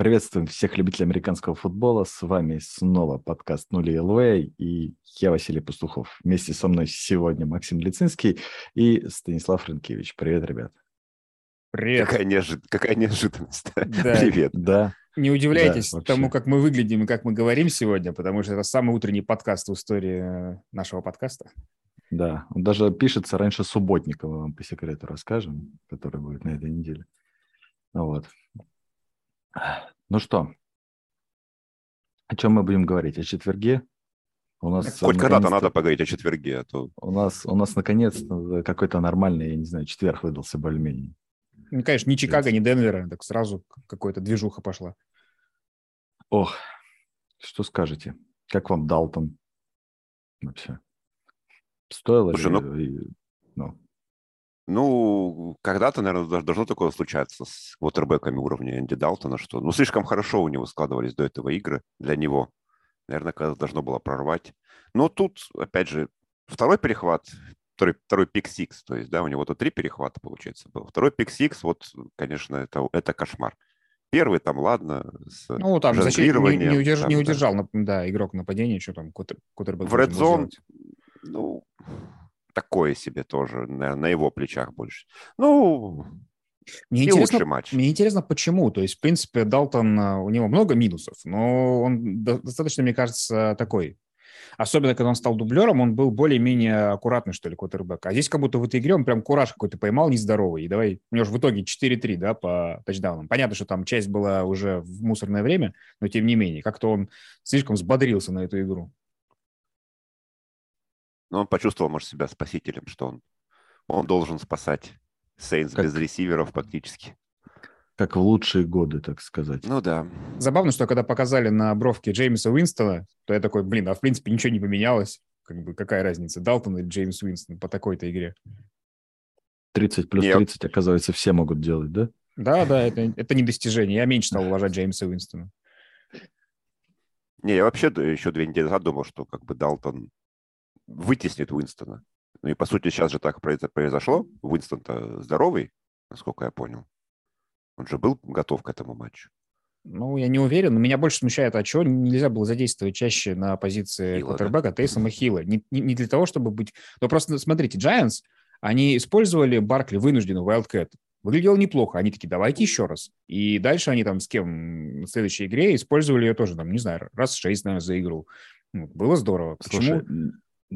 Приветствуем всех любителей американского футбола. С вами снова подкаст «Нули ЛВ» и я, Василий Пастухов. Вместе со мной сегодня Максим Лицинский и Станислав Рынкевич. Привет, ребят. Привет. Какая, неожид... Какая неожиданность. Да. Привет. Да. Не удивляйтесь Да, тому, как мы выглядим и как мы говорим сегодня, потому что это самый утренний подкаст в истории э, нашего подкаста. Да, он даже пишется раньше субботника, мы вам по секрету расскажем, который будет на этой неделе. Вот. Ну что, о чем мы будем говорить? О четверге? У нас Хоть когда-то надо поговорить о четверге, а то У нас, у нас наконец-то какой-то нормальный, я не знаю, четверг выдался более-менее. Ну, конечно, ни Чикаго, ни Денвера, так сразу какая-то движуха пошла. Ох, что скажете? Как вам Далтон вообще? Стоило Слушай, ли? и- ну, Ну, когда-то, наверное, должно такое случаться с квотербеками уровня Энди Далтона, что ну, слишком хорошо у него складывались до этого игры для него. Наверное, когда должно было прорвать. Но тут, опять же, второй перехват, второй, второй пик-сикс, то есть, да, у него тут три перехвата, получается, был. Второй пик-сикс, вот, конечно, это, это кошмар. Первый там, ладно, с Ну, там защит- не, не удерж- там, не да. удержал, нап- да, игрок нападения, что там, квотер- квотербек В сделать. ну, такое себе тоже, на, на его плечах больше. Ну, Мне и интересно, лучший матч. Мне интересно, почему. То есть, в принципе, Далтон, а, у него много минусов, но он до- достаточно, мне кажется, такой. Особенно, когда он стал дублером, он был более-менее аккуратный, что ли, квотербек. А здесь как будто в этой игре он прям кураж какой-то поймал нездоровый. И давай, у него же в итоге 4-3, да, по тачдаунам. Понятно, что там часть была уже в мусорное время, но тем не менее, как-то он слишком взбодрился на эту игру. Но он почувствовал, может, себя спасителем, что он, он должен спасать Сейнс Как- без ресиверов практически. как в лучшие годы, так сказать. Ну да. Забавно, что когда показали на бровке Джеймса Уинстона, то я такой, блин, а в принципе ничего не поменялось. Как бы какая разница, Далтон или Джеймс Уинстон по такой-то игре? 30 плюс Не, 30, оказывается, все могут делать, да? Да, да, это, это не достижение. Я меньше стал уважать Джеймса Уинстона. Не, я вообще еще две недели назад думал, что как бы Далтон вытеснит Уинстона. Ну и по сути сейчас же так произ- произошло. Уинстон-то здоровый, насколько я понял. Он же был готов к этому матчу. Ну, я не уверен. Меня больше смущает, а чего нельзя было задействовать чаще на позиции Хилла, да? квотербека Тейсома Хилла. Не, не, не для того, чтобы быть... Ну, просто смотрите, Giants, они использовали Баркли вынужденно, Wildcat. Выглядело неплохо. Они такие, давайте еще раз. И дальше они там с кем в следующей игре использовали ее тоже, там, не знаю, раз шесть, наверное, за игру. Было здорово. Почему?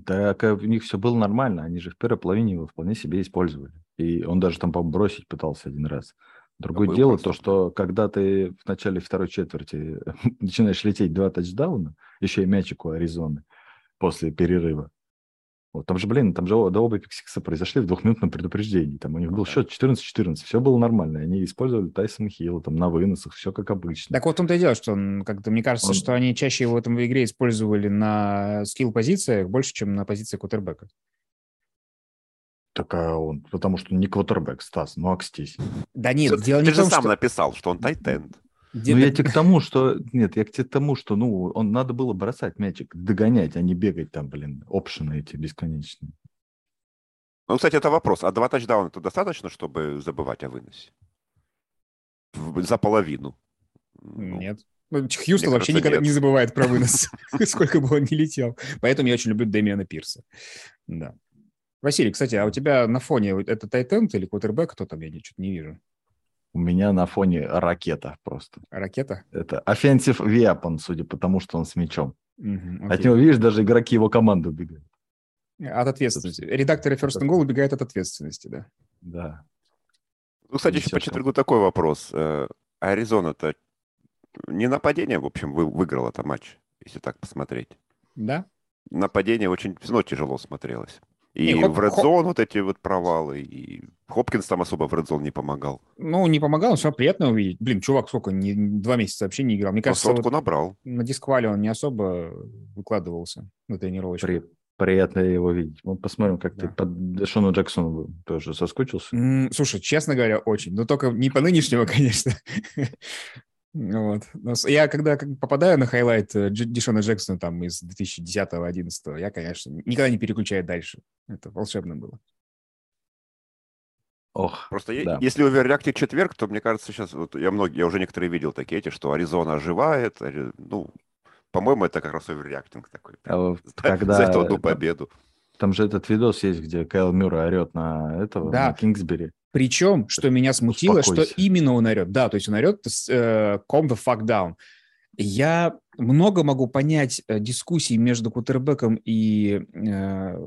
Так а у них все было нормально, они же в первой половине его вполне себе использовали. И он даже там, по бросить пытался один раз. Другое был дело просто. то, что когда ты в начале второй четверти начинаешь лететь два тачдауна, еще и мячик у Аризоны после перерыва. Вот там же, блин, там же до оба пиксикса произошли в двухминутном предупреждении. Там у них был счет 14-14, все было нормально. Они использовали Тайсон Хилл там на выносах, все как обычно. Так вот в том-то и дело, что он, как-то мне кажется, Он- что они чаще его в этом игре использовали на скилл-позициях больше, чем на позиции кутербека. Так а он, потому что не квотербек, Стас, ну акстись. Да нет, Ты- дело ты не в же том, сам что... написал, что он тайтенд. Ну, я тебе к тому, что... Нет, я к тебе к тому, что, ну, он надо было бросать мячик, догонять, а не бегать там, блин, опшены эти бесконечные. Ну, кстати, это вопрос. А два тачдауна это достаточно, чтобы забывать о выносе? В- За половину. Ну, Нет. Ну, Хьюстон Мне вообще кажется, никогда нет. не забывает про вынос, сколько бы он ни летел. Поэтому я очень люблю Дэмиана Пирса. Да. Василий, кстати, а у тебя на фоне это тайтенд или квотербек? Кто там? Я что-то не вижу. У меня на фоне ракета просто. Ракета? Это offensive weapon, судя по тому, что он с мячом. Мгм, От окей. него, видишь, даже игроки его команды убегают. От ответственности. Редакторы First and Goal убегают от ответственности, да. Да. Ну, кстати, еще по четвергу такой вопрос. Э, Аризона-то не нападение, в общем, вы, выиграл это матч, если так посмотреть. Да? Нападение очень ну, тяжело смотрелось. И Не, Хоп- в Red Хоп- Zone вот эти вот провалы, и Хопкинс там особо в Red Zone не помогал. Ну, не помогал, но все равно приятно увидеть. Блин, чувак сколько, не, два месяца вообще не играл. Мне Но кажется, сотку вот набрал. на дисквале он не особо выкладывался на тренировочку. При- Приятно его видеть. Мы посмотрим, как ты Да. по Дэшону Джексону тоже соскучился. Слушай, честно говоря, очень. Но только не по нынешнему, конечно. Вот. С- Я когда попадаю на highlight э, Дишона Джексона там из 2010-2011, я, конечно, никогда не переключаю дальше. Это волшебно было. Ох, Просто да. если overreact ить четверг, то мне кажется, сейчас вот я многие, я уже некоторые видел такие эти, что Аризона оживает. Ари- Ну, по-моему, это как раз оверреактинг такой. А вот За- когда За эту одну победу. Там же этот видос есть, где Кайл Мюррей орет на этого, Да. на Кингсбери. Причем, что меня смутило, что Успокойся. именно он орет. Да, то есть он орет э, calm the fuck down. Я много могу понять э, дискуссий между квотербеком и э,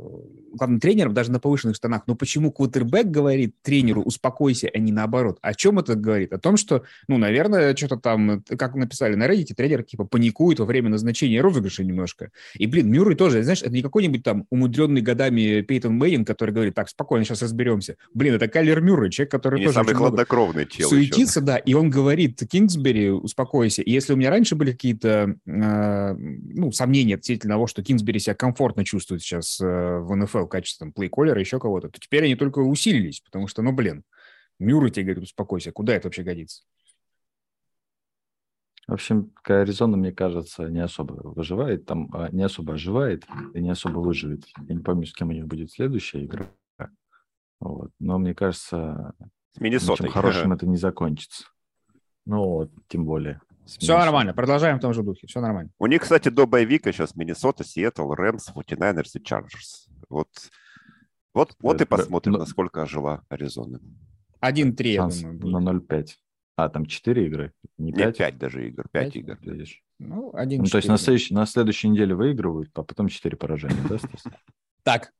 главным тренером, даже на повышенных штанах. Но почему квотербек говорит тренеру «успокойся», а не наоборот? О чем это говорит? О том, что, ну, наверное, что-то там, э, как написали на Reddit, тренер типа паникует во время назначения розыгрыша немножко. И, блин, Мюррей тоже, знаешь, это не какой-нибудь там умудренный годами Пейтон Мейн, который говорит, так, спокойно, сейчас разберемся. Блин, это Кайлер Мюррей, человек, который И тоже самый хладнокровный чел еще. суетится, да, и он говорит, Кингсбери, успокойся. И если у меня раньше были какие-то, ну, сомнения относительно того, что Кингсбери себя комфортно чувствует сейчас э, в НФЛ качеством плей-коллера, еще кого-то, то теперь они только усилились, потому что, ну, блин, Мюррей тебе говорит, успокойся, куда это вообще годится? В общем, Аризона, мне кажется, не особо выживает, там а, не особо оживает и не особо выживет. Я не помню, с кем у них будет следующая игра. Вот. Но мне кажется, С Миннесотой. ничем хорошим это не закончится. Ну вот, тем более. Все нормально, продолжаем в том же духе, все нормально. У них, кстати, до боевика сейчас Миннесота, Сиэтл, Рэмс, 49ers и Чарджерс. Вот, вот, вот и Да, да, посмотрим, но- насколько ожила Аризона. 1-3, я думаю, будет. на 0,5. А, там 4 игры? Не Нет, 5? 5 даже игр, 5 Пять? игр. Видишь? Ну, 1 Ну, то есть на следующей, на следующей неделе выигрывают, а потом 4 поражения, да, Стас? Так,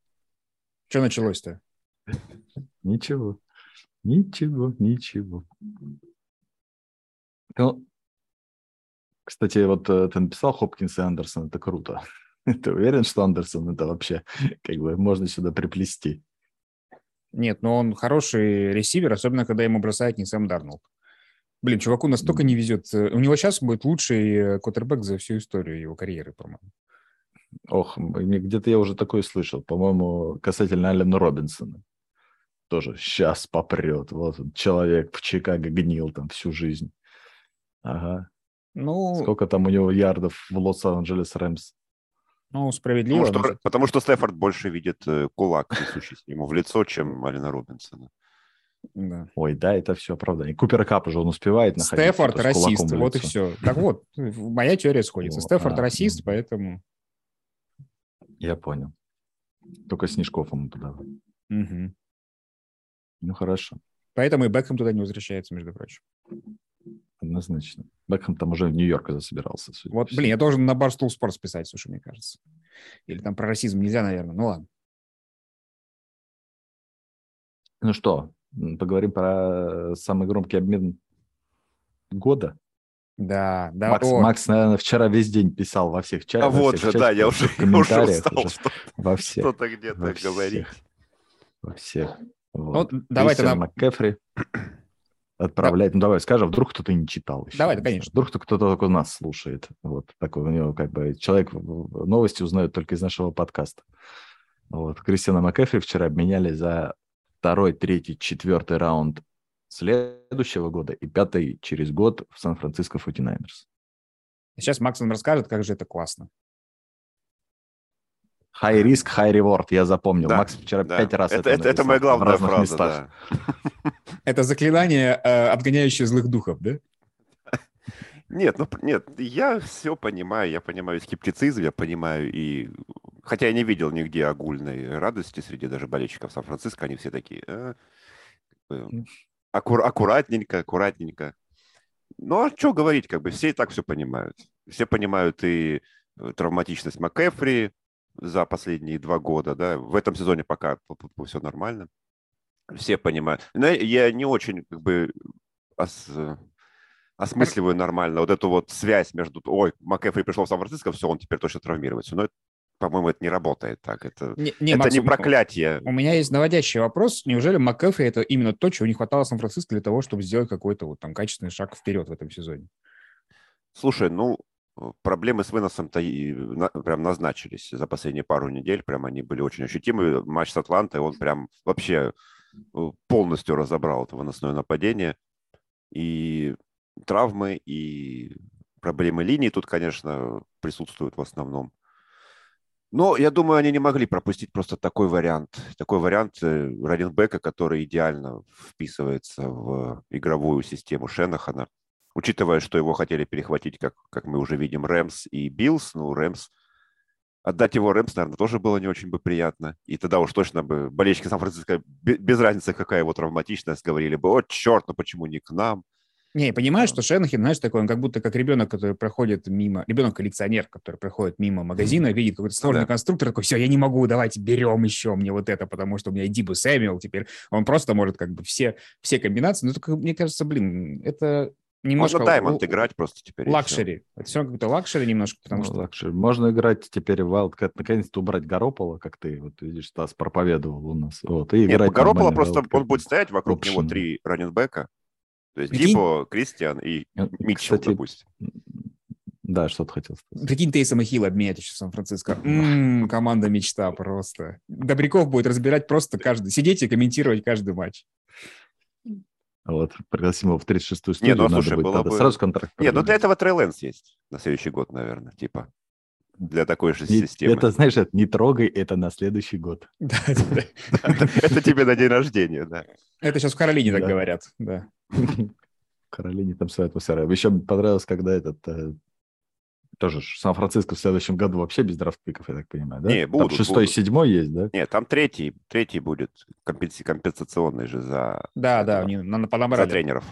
что началось-то? Ничего. Ничего, ничего. Ну, кстати, вот э, ты написал Хопкинс и Андерсон, это круто. Ты уверен, что Андерсон это вообще, как бы, можно сюда приплести? Нет, но он хороший ресивер, особенно когда ему бросает не Сэм Дарнолд. Блин, чуваку настолько не везет. Э, У него сейчас будет лучший э, квотербек за всю историю его карьеры, по-моему. Ох, где-то я уже такое слышал, по-моему, касательно Алена Робинсона. Тоже сейчас попрет. Вот человек в Чикаго гнил там всю жизнь. Ага. Ну, Сколько там у него ярдов в Лос-Анджелес Рэмс? ну справедливо. Потому что, но- потому что Стефорд больше видит э, кулак, несущийся ему в лицо, чем Алина Робинсона. да. Ой, да, это все оправдание. Купер Кап уже он успевает находить. Стефорд расист, вот и все. Так вот, моя теория сходится. Стефорд а, расист, поэтому... Я понял. Только Снежков ему туда. Мгм. Ну, хорошо. Поэтому и Бекхэм туда не возвращается, между прочим. Однозначно. Бекхэм там уже в Нью-Йорк засобирался. судя Вот, блин, я должен на Barstool Sports писать, слушай, мне кажется. Или там про расизм нельзя, наверное. Ну ладно. Ну что, поговорим про самый громкий обмен года. Да, да. Макс, о, Макс, наверное, вчера весь день писал во всех чатах. А во вот же, да, я уже, я уже устал уже, что- во всех. что-то где-то во говорить. всех. Во всех. ну, Вот. давай Кристиан тогда... МакКефри отправляет. Ну, давай скажем, вдруг кто-то не читал еще. Давай, да, конечно. Вдруг кто-то только нас слушает. Вот такой у него как бы человек новости узнает только из нашего подкаста. Вот. Кристиана МакКефри вчера обменяли за второй, третий, четвертый раунд следующего года и пятый через год в Сан-Франциско 49ers. Сейчас Макс нам расскажет, как же это классно. High risk, high reward, я запомнил. Да, Макс вчера Да. пять раз это, это, это, это моя главная фраза, местах. да. Это заклинание, э, отгоняющее злых духов, да? Нет, ну нет, я все понимаю, я понимаю скептицизм, я понимаю и... Хотя я не видел нигде огульной радости среди даже болельщиков Сан-Франциско, они все такие... «А, как бы, аккур- аккуратненько, аккуратненько. Ну, а что говорить, как бы все и так все понимают. Все понимают и э, травматичность МакЭфри за последние два года, да, в этом сезоне пока все нормально. Все понимают. Но я не очень, как бы, ос- осмысливаю нормально вот эту вот связь между, ой, МакЭфри пришел в Сан-Франциско, все, он теперь точно травмируется. Но, это, по-моему, это не работает так. Это, Не, не, это Макс, не проклятие. У меня есть наводящий вопрос. Неужели МакКефри это именно то, чего не хватало Сан-Франциско для того, чтобы сделать какой-то вот там качественный шаг вперед в этом сезоне? Слушай, ну, э, проблемы с выносом-то и на- прям назначились за последние пару недель. Прям они были очень ощутимы. Матч с Атлантой, он прям вообще э, полностью разобрал это выносное нападение. И травмы, и проблемы линии тут, конечно, присутствуют в основном. Но я думаю, они не могли пропустить просто такой вариант. Такой вариант э, running back а, который идеально вписывается в игровую систему Шенахана. Учитывая, что его хотели перехватить, как, как мы уже видим, Рэмс и Биллс. Ну, Рэмс... Отдать его Рэмс, наверное, тоже было не очень бы приятно. И тогда уж точно бы болельщики Сан-Франциско, без разницы, какая его травматичность, говорили бы, о, черт, ну почему не к нам? Не, понимаешь, что Шенахан, знаешь, такой, он как будто как ребенок, который проходит мимо, ребенок-коллекционер, который проходит мимо магазина, видит какой-то сложный да. конструктор, такой, все, я не могу, давайте берем еще мне вот это, потому что у меня Дибо Сэмюэл теперь, он просто может как бы все, все комбинации, но только, мне кажется, блин, это немножко... Можно Diamond играть просто теперь. Luxury. Это все какой-то luxury немножко, потому ну, что... Luxury. Можно играть теперь в Wildcat, наконец-то убрать Гаропполо, как ты, вот видишь, Стас проповедовал у нас. Вот, и Нет, Гаропполо просто, он будет стоять вокруг него три раненбека, то есть Прикинь... Дипо, Кристиан и э, Митчелл, Кстати, допустим. Да, что-то хотел сказать. Прикинь, Тейсом и Хилл обменять еще в Сан-Франциско. Команда мечта просто. Добряков будет разбирать просто каждый, сидеть и комментировать каждый матч. Вот, пригласим его в 36-ю студию. Нет, ну, слушай, будет, было бы... Сразу контракт. Нет, ну для этого Трей есть на следующий год, наверное, типа. Для такой же не, системы. Это, знаешь, это не трогай, это на следующий год. Это тебе на день рождения, да. Это сейчас в Каролине так говорят, да. В Каролине там своя атмосфера. Еще понравилось, когда этот э, тоже Сан-Франциско в следующем году вообще без драфт-пиков, я так понимаю, да? Не, будут, там шестой, будут. седьмой есть, да? Нет, там третий, третий будет компенсационный же за... Да, да, они подобрали. За тренеров.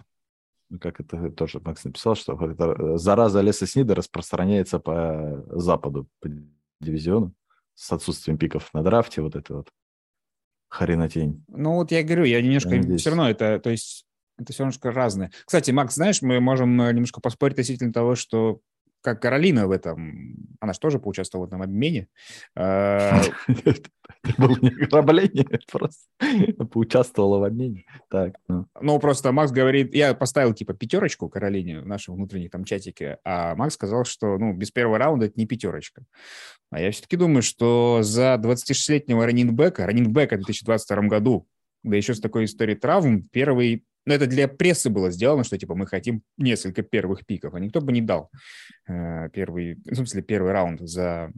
Ну, как это тоже Макс написал, что это, зараза Леса Снида распространяется по западу, по дивизиону, с отсутствием пиков на драфте, вот это вот хренотень. Ну вот я говорю, я немножко я все равно это, то есть это все немножко разное. Кстати, Макс, знаешь, мы можем немножко поспорить относительно того, что как Каролина в этом, она же тоже поучаствовала в этом обмене. А, это было не ограбление, просто поучаствовала в обмене. Так, ну. ну, просто Макс говорит, я поставил типа пятерочку Каролине в нашем внутреннем там чатике, а Макс сказал, что ну без первого раунда это не пятерочка. А я все-таки думаю, что за 26-летнего раннинбека, раннинбека в 2022 году, да еще с такой историей травм, первый но это для прессы было сделано, что типа мы хотим несколько первых пиков, а никто бы не дал э, первый, в смысле первый раунд за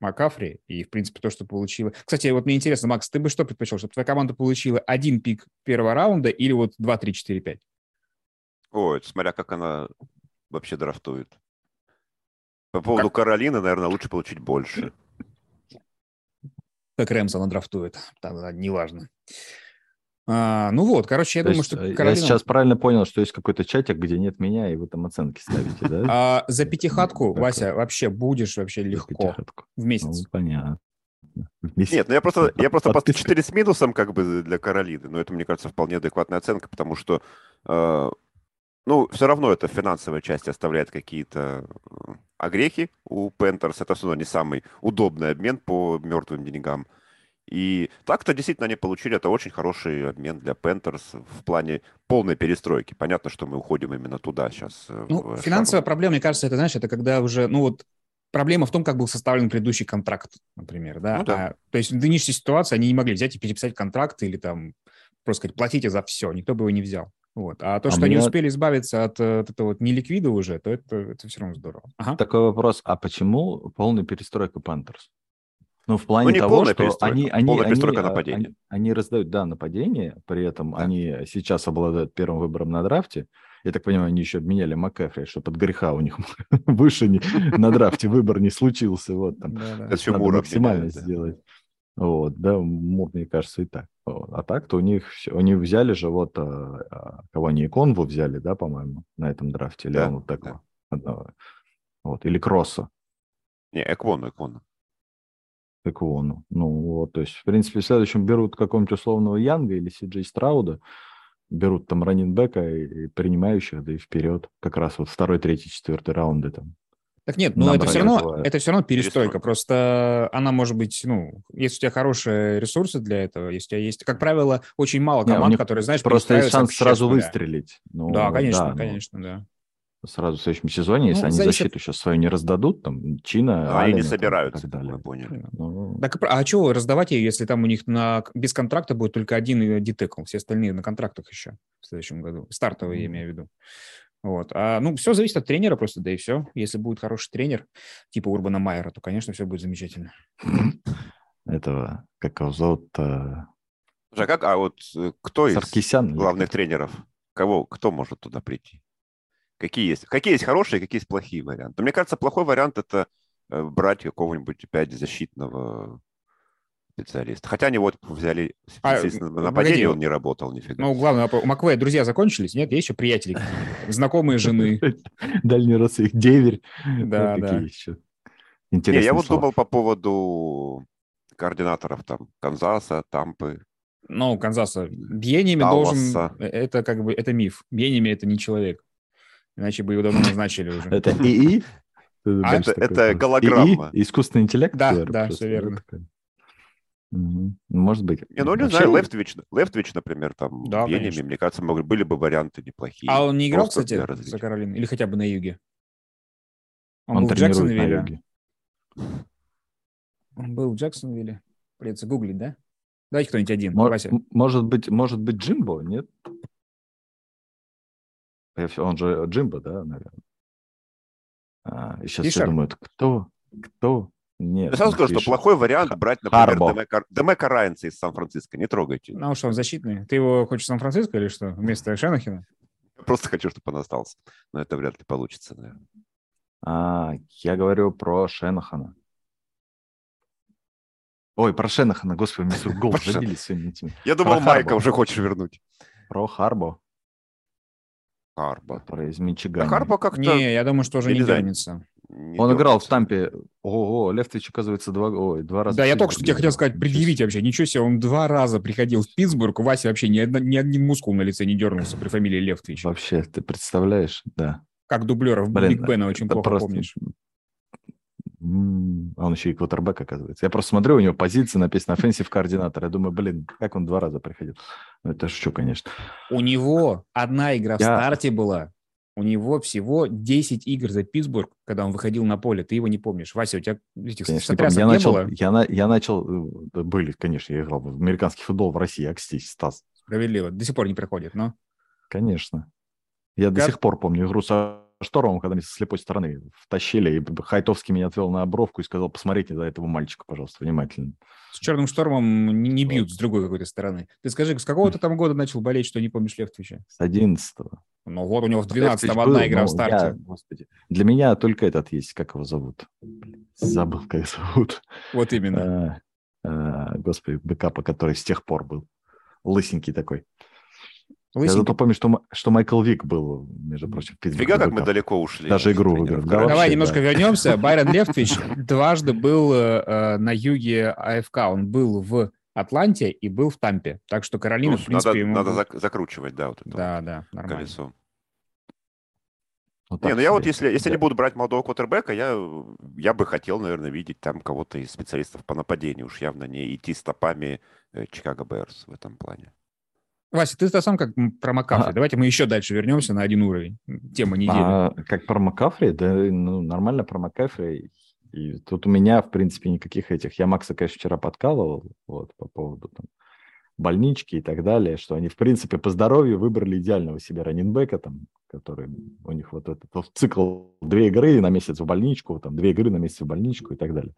Макафри и, в принципе, то, что получила. Кстати, вот мне интересно, Макс, ты бы что предпочел, чтобы твоя команда получила один пик первого раунда или вот 2, 3, 4, 5? Ой, смотря как она вообще драфтует. По поводу как? Каролины, наверное, лучше получить больше. Как Рэмс она драфтует, тогда неважно. А, ну вот, короче, я То думаю, есть, что э, Каролина... Я сейчас правильно понял, что есть какой-то чатик, где нет меня, и вы там оценки ставите, да? А, за пятихатку, Вася, вообще будешь вообще легко в месяц. Ну, понятно. Нет, ну я просто, я просто под 4 с минусом как бы для Каролины, но это, мне кажется, вполне адекватная оценка, потому что, э, ну, все равно это финансовая часть оставляет какие-то э, огрехи у Пентерс. Это все равно не самый удобный обмен по мертвым деньгам. И так-то действительно они получили это очень хороший обмен для Пентерс в плане полной перестройки. Понятно, что мы уходим именно туда сейчас. Э, ну, финансовая проблема, мне кажется, это, знаешь, это когда уже, ну вот, проблема в том, как был составлен предыдущий контракт, например, да. Ну, да. А, то есть в нынешней ситуации они не могли взять и переписать контракт или там просто сказать, платите за все, никто бы его не взял. Вот. А то, а что меня... они успели избавиться от, от этого вот неликвида уже, то это, это все равно здорово. Ага. Такой вопрос, а почему полная перестройка Пантерс? Ну, в плане ну, того, что они, они, они, они, они раздают, да, нападение, при этом да. они сейчас обладают первым выбором на драфте. Я так понимаю, они еще обменяли МакЭфри, чтобы под греха у них выше на драфте выбор не случился. Вот там. Надо максимально сделать. Вот, да, мне кажется, и так. А так-то у них все, они взяли же вот, а, а, кого они Иконву взяли, да, по-моему, на этом драфте, или да, он вот такого, да. одного, вот, или Кросса. Не, Эквону, Эквону. Эквону. Ну, вот, то есть, в принципе, в следующем берут какого-нибудь условного Янга или Сиджей Страуда, берут там раннинбека и, и принимающих, да и вперед. Как раз вот второй, третий, четвертый раунды там. Так нет, но это все равно, это все равно перестройка. Просто она может быть, ну, если у тебя хорошие ресурсы для этого, если у тебя есть, как правило, очень мало команд, не, которые, знаешь, просто есть шанс сразу выстрелить. Ну, да, конечно, да, конечно, ну, да сразу в следующем сезоне, если ну, они зависит... защиту сейчас свою не раздадут, там, Чина, ну, Они не собираются, там, мы поняли. Ну... Так, а что раздавать ее, если там у них на... без контракта будет только один дитекл, все остальные на контрактах еще в следующем году? Стартовые, я имею в виду. Вот. А, ну, все зависит от тренера просто, да и все. Если будет хороший тренер, типа Урбана Майера, то, конечно, все будет замечательно. Этого, как его зовут? э, а как, а вот э, кто из главных тренеров, кого, кто может туда прийти? Какие есть? Какие есть хорошие, какие есть плохие варианты? Мне кажется, плохой вариант это э, брать какого-нибудь опять защитного специалиста. Хотя они вот взяли А, естественно, на погоди. нападении, он не работал нифига. Ну, главное, вопрос, у Маквея друзья закончились? Нет, есть еще приятели? Знакомые жены? Дальний родственник, деверь. Да, да. не, Интересные я вот думал по поводу координаторов там Канзаса, Тампы. Ну, Канзаса. Далласа. должен... э, Это как бы, это миф. Бьенеми это не человек. Иначе бы его давно назначили уже. Это ИИ? Думаешь, это- это голограмма. ИИ? Искусственный интеллект? Да, наверное, да, всё верно. Мгм. Может быть. Не, ну не Вообще, знаю, Лефтвич, Лефтвич, например, там, Да, Бенеми, конечно. мне кажется, могли, были бы варианты неплохие. А он не играл, Просто кстати, за. Каролину? Или хотя бы на юге? Он, Он был в тренирует на Джексонвилле? юге. Он был в Джексонвилле? Придется гуглить, да? Давайте кто-нибудь один. Мо- Вася. м- Может быть, может быть, Джимбо, нет? Он же Джимбо, да, наверное. А, и сейчас Фишер? все думают, кто? Кто? Нет. Я сразу скажу, что плохой вариант брать, например, Харбо. Демека, Демека Райанса из Сан-Франциско. Не трогайте. Ну что, он защитный? Ты его хочешь в Сан-Франциско или что? Вместо Шенахина? Я просто хочу, чтобы он остался. Но это вряд ли получится, наверное. А, я говорю про Шенахана. Ой, про Шенахана, господи, Про Шен- забили сегодня этими. Я думал, Про Майка Харбо. уже хочешь вернуть. Про Харбо, Харбо. который из Мичигана. Харбо как-то... Не, я думаю, что уже я не дернется. не Он играл в. Тампе. Ого, Левтович, оказывается, два, ой, два раза. Да, я только что тебе хотел сказать, предъявите вообще. Ничего себе, он два раза приходил в Питтсбург, у Васи вообще ни, одна- ни один мускул на лице не дернулся при фамилии Левтвич. Вообще, ты представляешь? Да. Как дублеров Блин, Биг Бена очень плохо просто- помнишь. А он еще и квотербек, оказывается. Я просто смотрю, у него позиция написана offensive координатор. Я думаю, блин, как он два раза приходил? Ну, это шучу, конечно. У него одна игра в Я- старте была. У него всего 10 игр за Питтсбург, когда он выходил на поле. Ты его не помнишь. Вася, у тебя этих Конечно, не я, не начал, было? я, на- я начал... э, да, Были, конечно, я играл в американский футбол в России. Акстись, Стас. Справедливо. До сих пор не приходит, но... Конечно. Я до Как- сих пор помню игру со Штормом, когда меня со слепой стороны втащили, и Хайтовский меня отвел на обровку и сказал, посмотрите за этого мальчика, пожалуйста, внимательно. С черным штормом не, не бьют с другой какой-то стороны. Ты скажи, с какого ты там года начал болеть, что не помнишь Левтвича? С 11 Ну вот у него в Левтвич 12-м был, одна игра но в старте. я, господи, для меня только этот есть, как его зовут? Блин, Забыл, как зовут. Вот именно. А, а, Господи, бэкапа, который с тех пор был. Лысенький такой. Я Лысенький. зато помню, что, М- что Майкл Вик был, между прочим, в Питтсбурге Фига, как мы далеко ушли. Даже игру выиграли. Да. Давай вообще, немножко да. вернемся. Байрон Левтвич дважды был э, э, на юге АФК. Он был в Атланте и был в Тампе. Так что Каролина, Ну, в принципе, надо, ему... надо зак- закручивать, да, вот это Да, вот да, нормально. колесо. Вот Не, ну я вот если, если Да. не буду брать молодого квотербека, я, я бы хотел, наверное, видеть там кого-то из специалистов по нападению. Уж явно не идти стопами э, Чикаго Берс в этом плане. Вася, ты-то сам как про Макафри. Ага. Давайте мы еще дальше вернемся на один уровень. Тема недели. А, как про Макафри? Да, ну, нормально про Макафри. И тут у меня, в принципе, никаких этих... Я Макса, конечно, вчера подкалывал вот, по поводу там, больнички и так далее, что они, в принципе, по здоровью выбрали идеального себе running back а, там, который у них вот этот вот цикл две игры на месяц в больничку, там, две игры на месяц в больничку и так далее.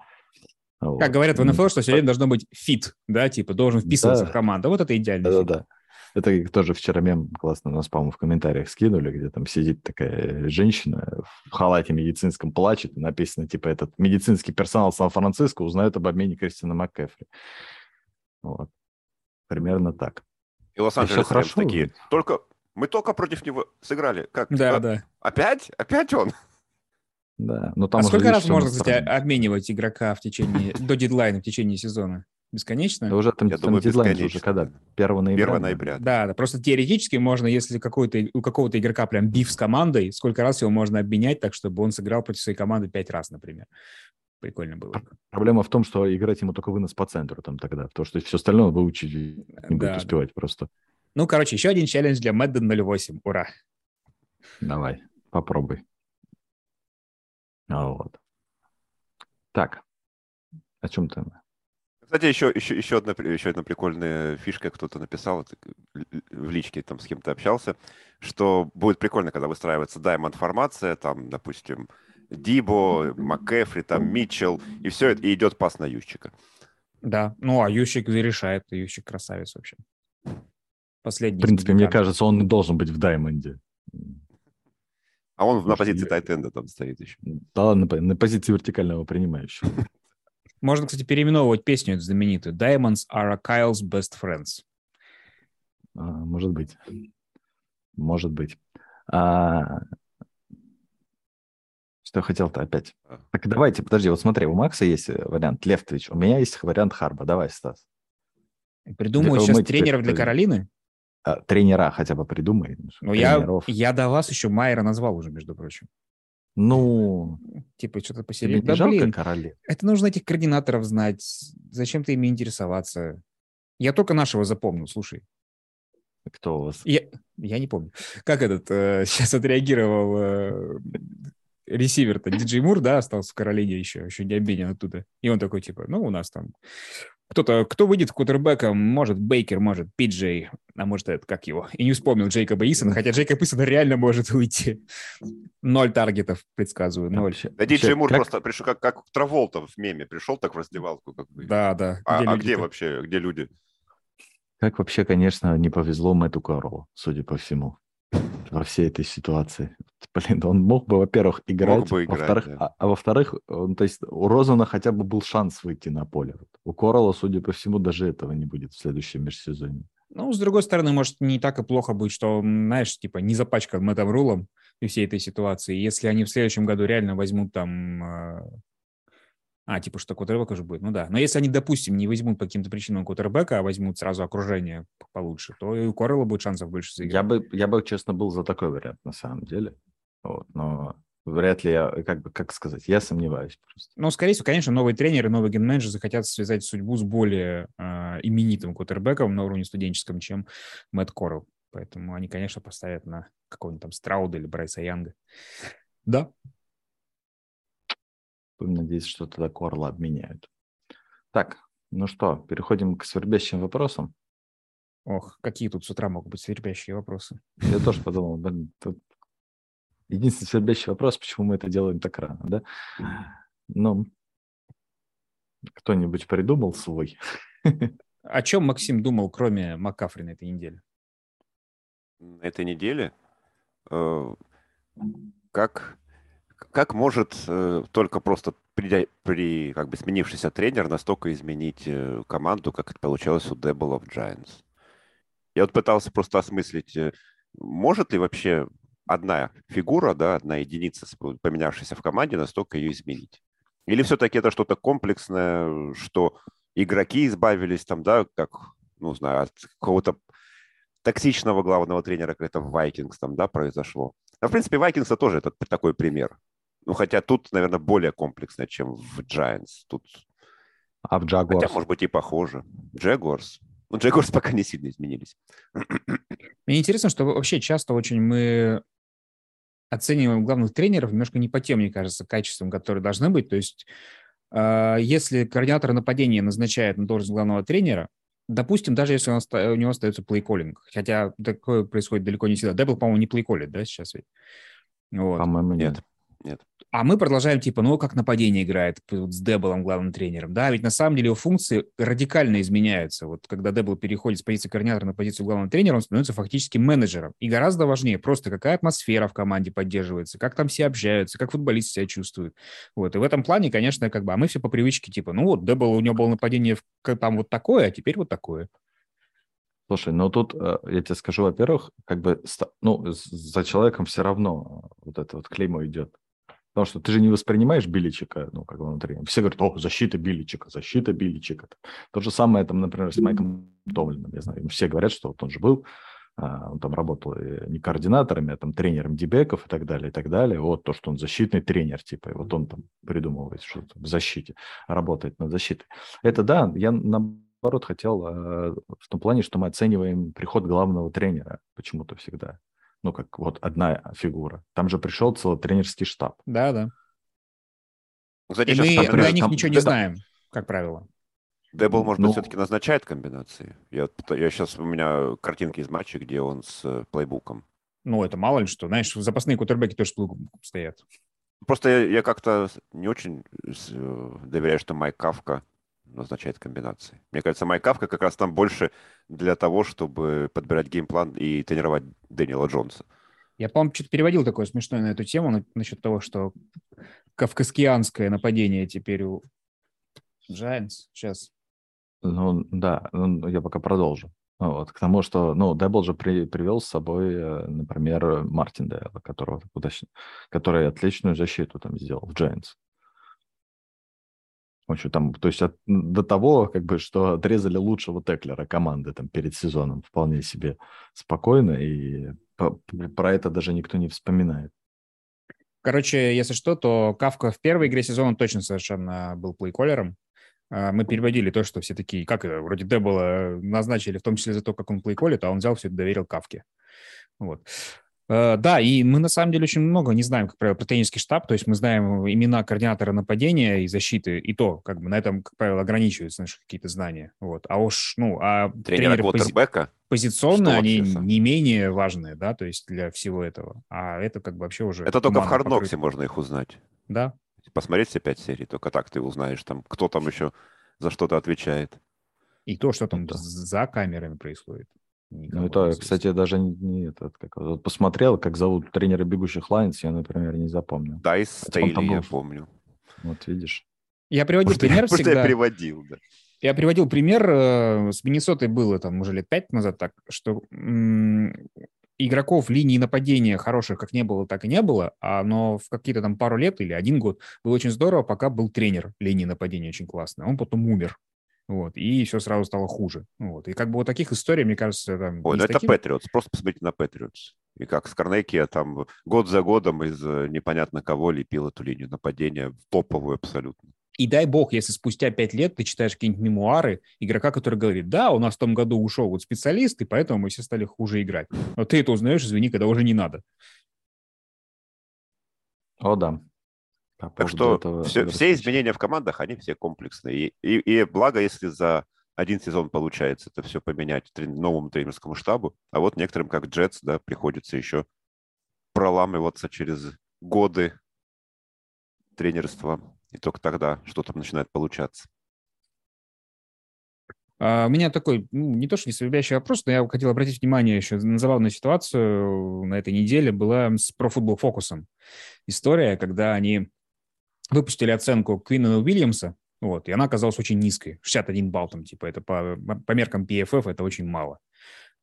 Вот. Как говорят в НФЛ, что все время должно быть fit, да, типа должен вписываться Да. в команду. Вот это идеальный fit. Да-да-да. Это тоже вчера мем классно нас, по-моему, в комментариях скинули, где там сидит такая женщина в халате медицинском, плачет, и написано, типа, этот медицинский персонал Сан-Франциско узнает об обмене Кристина МакКэфри. Вот. Примерно так. И Лос-Анджелес хорошо. такие. Только мы только против него сыграли. Как? Да, А, да. Опять? Опять он? Да. Но там а сколько раз можно, кстати, обменивать игрока в течение, до дедлайна в течение сезона? Бесконечно? Да уже там, Я там думаю, дедлайн же уже бесконечно. когда? 1 ноября? 1 наверное? ноября. Да, да, просто теоретически можно, если какой-то, у какого-то игрока прям биф с командой, сколько раз его можно обменять так, чтобы он сыграл против своей команды пять раз, например. Прикольно было. бы. Проблема в том, что играть ему только вынос по центру там тогда, потому что все остальное выучить не будет Да, успевать просто. Ну, короче, еще один челлендж для Madden 08. Ура! Давай, попробуй. А Вот. Так, о чем ты? Кстати, еще, еще, еще, одна, еще одна прикольная фишка, кто-то написал, в личке там с кем-то общался, что будет прикольно, когда выстраивается Diamond формация, там, допустим, Дибо, МакКефри, там, Митчелл, и все это, и идет пас на Ющика. Да, ну а Ющик решает, Ющик красавец вообще. Последний. В принципе, мне кажется, он должен быть в Даймонде. А он на позиции тайтенда там стоит еще. Да, на, на позиции вертикального принимающего. Можно, кстати, переименовывать песню эту знаменитую. Diamonds are Kyle's best friends. А, может быть. Может быть. А... Что я хотел-то опять? А. Так давайте, подожди, вот смотри, у Макса есть вариант Левтович, у меня есть вариант Харба. Давай, Стас. Придумаю сейчас тренеров для Каролины? А, тренера хотя бы придумай. Ну, я, я до вас еще Майера назвал уже, между прочим. Ну, типа что-то посерьезнее. Да, жалко блин, короли. Это нужно этих координаторов знать. Зачем ты ими интересоваться? Я только нашего запомнил, слушай. Кто у вас? Я, я не помню. Как этот э, сейчас отреагировал э, ресивер-то? Диджей Мур, да, остался в Каролине еще, еще не обменен оттуда. И он такой, типа, ну, у нас там кто-то, кто выйдет квотербеком, может Бейкер, может Пиджей, а может это, как его, и не вспомнил Джейкоба Исона, хотя Джейкоб Исон реально может уйти. Ноль таргетов, предсказываю, ноль. Да Диджей Мур как... просто пришел, как, как Траволта в меме, пришел так в раздевалку. Как бы. Да, да. А где, а где вообще, где люди? Как вообще, конечно, не повезло Мэтту Карлу, судя по всему во всей этой ситуации. Блин, он мог бы, во-первых, играть, бы играть во-вторых, да. а, а во-вторых, он, то есть у Розана хотя бы был шанс выйти на поле. У Коралла, судя по всему, даже этого не будет в следующем межсезонье. Ну, с другой стороны, может, не так и плохо будет, что, знаешь, типа, не запачкан Мэттом Рулом и всей этой ситуации. Если они в следующем году реально возьмут там а, типа, что квотербек уже будет. Ну да. Но если они, допустим, не возьмут по каким-то причинам квотербека, а возьмут сразу окружение получше, то и у Коррелла будет шансов больше заиграть. Я бы, я бы, честно, был за такой вариант на самом деле. Вот, но вряд ли я, как бы, как сказать, я сомневаюсь просто. Ну, скорее всего, конечно, новые тренеры, новый генменеджер захотят связать судьбу с более э, именитым квотербеком на уровне студенческом, чем Мэтт Коррелл. Поэтому они, конечно, поставят на какого-нибудь там Страуда или Брайса Янга. Да, Будем надеяться, что тогда Корла обменяют. Так, ну что, переходим к свербящим вопросам. Ох, какие тут с утра могут быть свербящие вопросы? Я тоже подумал, блин, тут единственный свербящий вопрос, почему мы это делаем так рано, да? Ну, кто-нибудь придумал свой? О чем Максим думал, кроме Макафри на этой неделе? На этой неделе? Э, как как может э, только просто при, при как бы сменившийся тренер настолько изменить э, команду, как это получалось у Дебла в Giants? Я вот пытался просто осмыслить, э, может ли вообще одна фигура, да, одна единица, поменявшаяся в команде, настолько ее изменить? Или все-таки это что-то комплексное, что игроки избавились там, да, как, ну, знаю, от какого-то токсичного главного тренера, как это в Vikings там, да, произошло. А в принципе, Vikings тоже это такой пример. Ну, хотя тут, наверное, более комплексно, чем в Giants. Тут... А в Jaguars? Хотя, может быть, и похоже. Jaguars. Ну, Jaguars пока не сильно изменились. Мне интересно, что вообще часто очень мы оцениваем главных тренеров немножко не по тем, мне кажется, качествам, которые должны быть. То есть, э, если координатор нападения назначает на должность главного тренера, допустим, даже если он, у него остается плейколлинг, хотя такое происходит далеко не всегда. Дебл, по-моему, не плейколит, да, сейчас ведь? Вот. По-моему, нет. Нет. А мы продолжаем, типа, ну, как нападение играет вот с Дебелом, главным тренером. Да, ведь на самом деле его функции радикально изменяются. Вот когда Дебл переходит с позиции координатора на позицию главного тренера, он становится фактически менеджером. И гораздо важнее просто, какая атмосфера в команде поддерживается, как там все общаются, как футболисты себя чувствуют. Вот. И в этом плане, конечно, как бы, а мы все по привычке, типа, ну, вот Дебл, у него было нападение там вот такое, а теперь вот такое. Слушай, ну тут э, я тебе скажу, во-первых, как бы, ну, за человеком все равно вот это вот клеймо идет. Потому что ты же не воспринимаешь Биличика, ну, как внутри. Все говорят, о, защита Биличика, защита Биличика. То же самое, там, например, с Майком Томлином, я знаю. Все говорят, что вот он же был, а, он там работал не координаторами, а там тренером дебеков и так далее, и так далее. Вот то, что он защитный тренер, типа, и вот он там придумывает что-то в защите, работает над защитой. Это да, я наоборот хотел э, в том плане, что мы оцениваем приход главного тренера почему-то всегда ну, как вот одна фигура. Там же пришел целый тренерский штаб. Да, да. Кстати, И мы, мы о них там, ничего не знаем, как правило. Дебл, может Ну. быть, все-таки назначает комбинации. Я, я сейчас, у меня картинки из матча, где он с э, плейбуком. Ну, это мало ли что. Знаешь, запасные кутербеки тоже с плугом стоят. Просто я, я как-то не очень э, доверяю, что Майк Кавка назначает комбинации. Мне кажется, Майк Кавка как раз там больше для того, чтобы подбирать game plan и тренировать Дэниела Джонса. Я, по-моему, что-то переводил такое смешное на эту тему, на- насчет того, что кафкианское нападение теперь у Giants. Сейчас. Ну, да, ну, я пока продолжу. Вот, к тому, что, ну, Дэйболл же при- привел с собой, э, например, Мартиндейла, которого удачно, который отличную защиту там сделал в Giants. В общем, там, то есть от- до того, как бы, что отрезали лучшего теклера команды там перед сезоном вполне себе спокойно, и по- про это даже никто не вспоминает. Короче, если что, то Кавка в первой игре сезона точно совершенно был плейколером. А, Мы переводили то, что все такие, как это, вроде Дебла назначили, в том числе за то, как он плейколит, а он взял все это доверил Кавке. Вот. Э, Да, и мы на самом деле очень много не знаем, как правило, про тренерский штаб, то есть мы знаем имена координатора нападения и защиты, и то, как бы на этом, как правило, ограничиваются наши какие-то знания. Вот. А уж, ну, а тренеры пози- позиционно Что они вообще сам? не менее важные, да, то есть для всего этого. А это как бы вообще уже... Это только в Hard Knocks е можно их узнать. Да, Посмотреть все пять серий, только так ты узнаешь, там, кто там еще за что-то отвечает. И то, что там Это- за камерами происходит. Ну, никому это, неизвестно. кстати, даже не, не этот, как, вот посмотрел, как зовут тренера бегущих Лайонс, я, например, не запомнил. Дьюс Стейли, я помню. Вот видишь. Я приводил я- пример я всегда. переводил, да. Я приводил пример э, с Миннесотой было там уже лет пять назад так, что м, игроков линии нападения хороших как не было, так и не было, а, но в какие-то там пару лет или один год было очень здорово, пока был тренер линии нападения очень классный. Он потом умер. Вот, и все сразу стало хуже. Вот. И как бы вот таких историй, мне кажется, там... Ой, ну с это таким- Патриотс. Просто посмотрите на Патриотс. И как Скорнеки там год за годом из э, непонятно кого лепил эту линию нападения в топовую абсолютно. И дай бог, если спустя пять лет ты читаешь какие-нибудь мемуары игрока, который говорит, да, у нас в том году ушел вот специалист, и поэтому мы все стали хуже играть. Но ты это узнаешь, извини, когда уже не надо. О, да. По Так поводу что этого все, все изменения в командах, они все комплексные. И, и, и благо, если за один сезон получается это все поменять трен- новому тренерскому штабу, а вот некоторым, как Джетс, да, приходится еще проламываться через годы тренерства, и только тогда что-то начинает получаться. А, У меня такой, ну, не то что несвязящий вопрос, но я хотел обратить внимание еще на забавную ситуацию на этой неделе была с Football Focus. История, когда они выпустили оценку Квинна Уильямса, вот, и она оказалась очень низкой, 61 балл там, типа, это по, по меркам PFF это очень мало.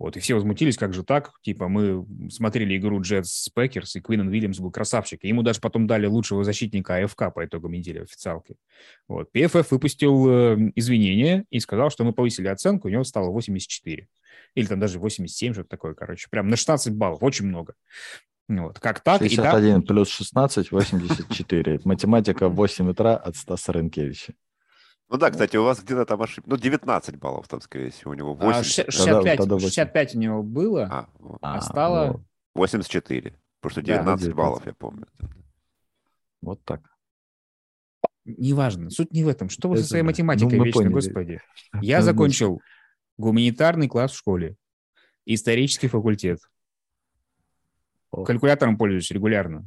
Вот, и все возмутились, как же так? Типа, мы смотрели игру Джетс Пекерс, и Квинн Уильямс был красавчик. И ему даже потом дали лучшего защитника АФК по итогам недели в официалке. Вот. PFF выпустил э, извинения и сказал, что мы повысили оценку, у него стало 84. Или там даже 87, что-то такое, короче. Прям на 16 баллов, очень много. Вот. Как так? И да, 61 плюс 16, 84. Математика в 8 утра от Стаса Ренкевича. Ну да, кстати, у вас где-то там ошибка. Ну, 19 баллов там, скорее всего, у него а, 80. ше- Тогда- 65, тогда 8. 65 у него было, А, вот. а, стало... вот, 84. Потому что Да. 19 19. баллов, я помню. вот так. Неважно, суть не в этом. Что вы со своей математикой Ну, вечно, поняли. господи? Я Ну, закончил гуманитарный класс в школе, исторический факультет. Калькулятором пользуюсь регулярно.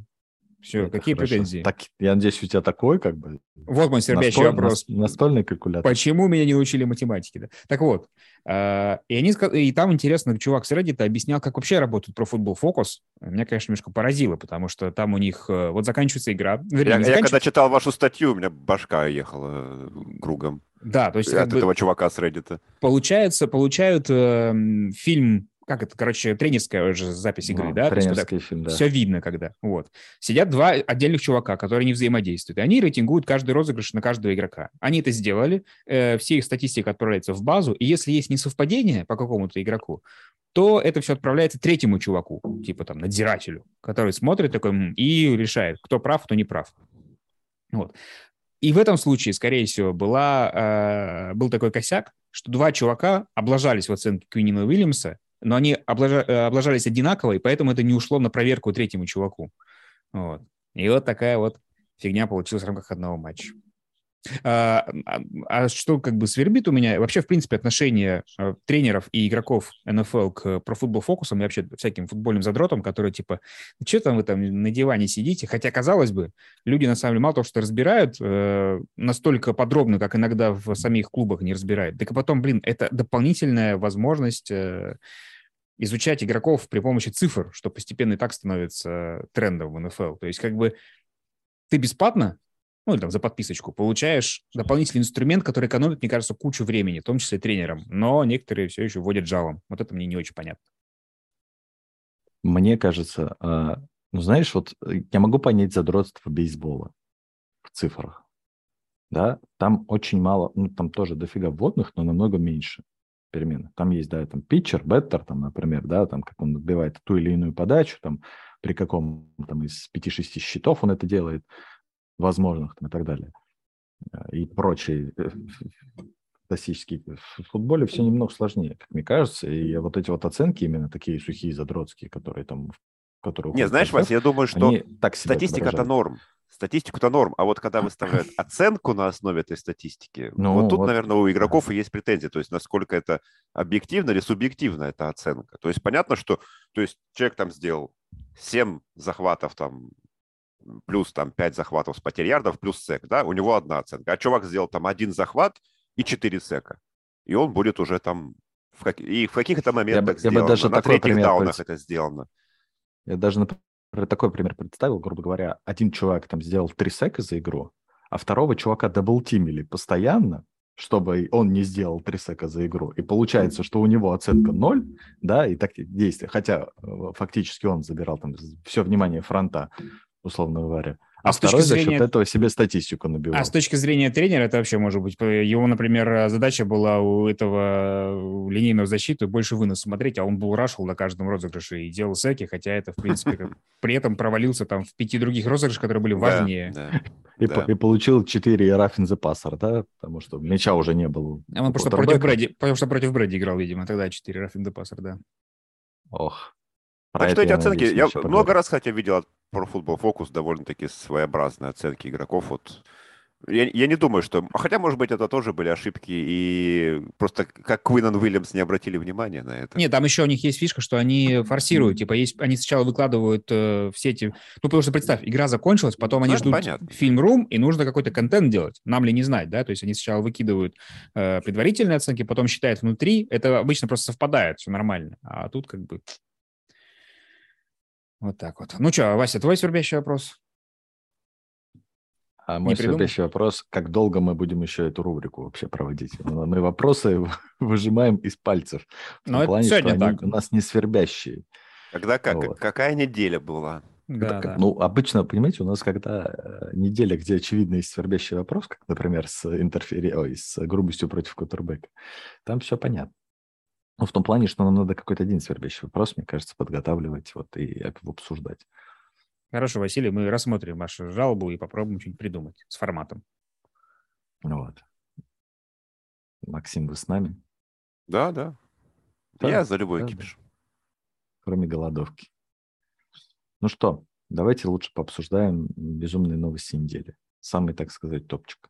Все, это какие хорошо. претензии? Так, я надеюсь, у тебя такой, как бы, Вот мой свербящий настоль- вопрос. нас- настольный калькулятор. Почему меня не учили математике? Да? Так вот, э, и, они, и там интересно, чувак с Reddit объяснял, как вообще работает про футбол фокус. Меня, конечно, немножко поразило, потому что там у них э, вот заканчивается игра. Вернее, Я, не я заканчивается- когда читал вашу статью, у меня башка ехала э, кругом Да, то есть от как бы этого чувака с Reddit. получается, получают э, фильм, как это, короче, тренерская уже запись игры, Ну, да? То есть Тренерский фильм, да. Все видно, когда. Вот. Сидят два отдельных чувака, которые не взаимодействуют. И они рейтингуют каждый розыгрыш на каждого игрока. Они это сделали. э, все их статистика отправляется в базу. И если есть несовпадение по какому-то игроку, то это все отправляется третьему чуваку, типа там надзирателю, который смотрит такой и решает, кто прав, кто не прав. Вот. И в этом случае, скорее всего, была, э, был такой косяк, что два чувака облажались в оценке Квинина Уильямса, но они облажа- э, облажались одинаково, и поэтому это не ушло на проверку третьему чуваку. Вот. И вот такая вот фигня получилась в рамках одного матча. А, а, а что как бы свербит у меня? Вообще, в принципе, отношение а, тренеров и игроков НФЛ к Pro Football Focus и вообще всяким футбольным задротам, которые типа, что там вы там на диване сидите? Хотя, казалось бы, люди на самом деле мало того, что разбирают э, настолько подробно, как иногда в самих клубах не разбирают. Так и потом, блин, это дополнительная возможность э, изучать игроков при помощи цифр, что постепенно и так становится трендом в НФЛ. То есть как бы ты бесплатно ну, или там за подписочку, получаешь дополнительный инструмент, который экономит, мне кажется, кучу времени, в том числе тренерам. Но некоторые все еще вводят жалом. Вот это мне не очень понятно. Мне кажется, а, ну, знаешь, вот э, я могу понять задротство бейсбола в цифрах. Да, там очень мало, ну, там тоже дофига вводных, но намного меньше перемен. Там есть, да, там питчер, беттер, там, например, да, там, как он отбивает ту или иную подачу, там, при каком там из 5-6 счетов он это делает возможных там, и так далее. Э, и прочие э, классические. В футболе все немного сложнее, как мне кажется. И вот эти вот оценки именно такие сухие, задротские, которые там... Которые Не, знаешь, Вася, я думаю, что статистика – это норм. Статистику-то норм, а вот когда выставляют оценку на основе этой статистики, ну, вот тут, вот, наверное, у игроков и есть претензии, то есть насколько это объективно или субъективно эта оценка. То есть понятно, что то есть человек там сделал 7 захватов там плюс там 5 захватов с потерь ярдов, плюс сек, да, у него одна оценка. А чувак сделал там один захват и 4 сека. И он будет уже там в как... и в каких-то моментах я бы, я бы даже на такой третьих даунах это сделано. Я даже, например, такой пример представил, грубо говоря, один чувак там сделал 3 сека за игру, а второго чувака даблтимили постоянно, чтобы он не сделал 3 сека за игру. И получается, что у него оценка 0, да, и так действия. Хотя э, фактически он забирал там все внимание фронта условно говоря. А, а с второй точки зрения... за счет этого себе статистику набивал. А с точки зрения тренера это вообще может быть... Его, например, задача была у этого линейного защиты больше вынос смотреть, а он был рашил на каждом розыгрыше и делал секи, хотя это, в принципе, при этом провалился там в пяти других розыгрышах, которые были важнее. И, да. и получил 4 рафин за пассер, да? Потому что мяча уже не было. А он просто против Брэди, потому что против Брэди играл, видимо, тогда 4 рафин за пассер, да. Ох. Так что эти оценки, я много раз, хотя видел от Pro Football Focus довольно-таки своеобразные оценки игроков. Вот я, я не думаю, что... Хотя, может быть, это тоже были ошибки, и просто как Квинан Уильямс не обратили внимания на это. Нет, там еще у них есть фишка, что они форсируют. Типа, есть, они сначала выкладывают э, все эти... Ну, потому что, представь, игра закончилась, потом они ну, ждут понятно. фильм-рум, и нужно какой-то контент делать. Нам ли не знать, да? То есть они сначала выкидывают э, предварительные оценки, потом считают внутри. Это обычно просто совпадает, все нормально. А тут как бы вот так вот. Ну что, Вася, твой свербящий вопрос? А мой свербящий вопрос, как долго мы будем еще эту рубрику вообще проводить? Мы вопросы выжимаем из пальцев. Ну, это плане, сегодня так. у нас не свербящие. Когда как? Вот. Какая неделя была? Да, это, да. Ну, обычно, понимаете, у нас когда э, неделя, где очевидно есть свербящий вопрос, как, например, с, интерфери... Ой, с грубостью против Кутербека, там все понятно. Ну, в том плане, что нам надо какой-то один свербящий вопрос, мне кажется, подготавливать вот и его обсуждать. Хорошо, Василий, мы рассмотрим вашу жалобу и попробуем что-нибудь придумать с форматом. Вот. Максим, вы с нами? Да, да. да Я за любой да, кипиш. Да. Кроме голодовки. Ну что, давайте лучше пообсуждаем безумные новости недели. Самый, так сказать, топчик.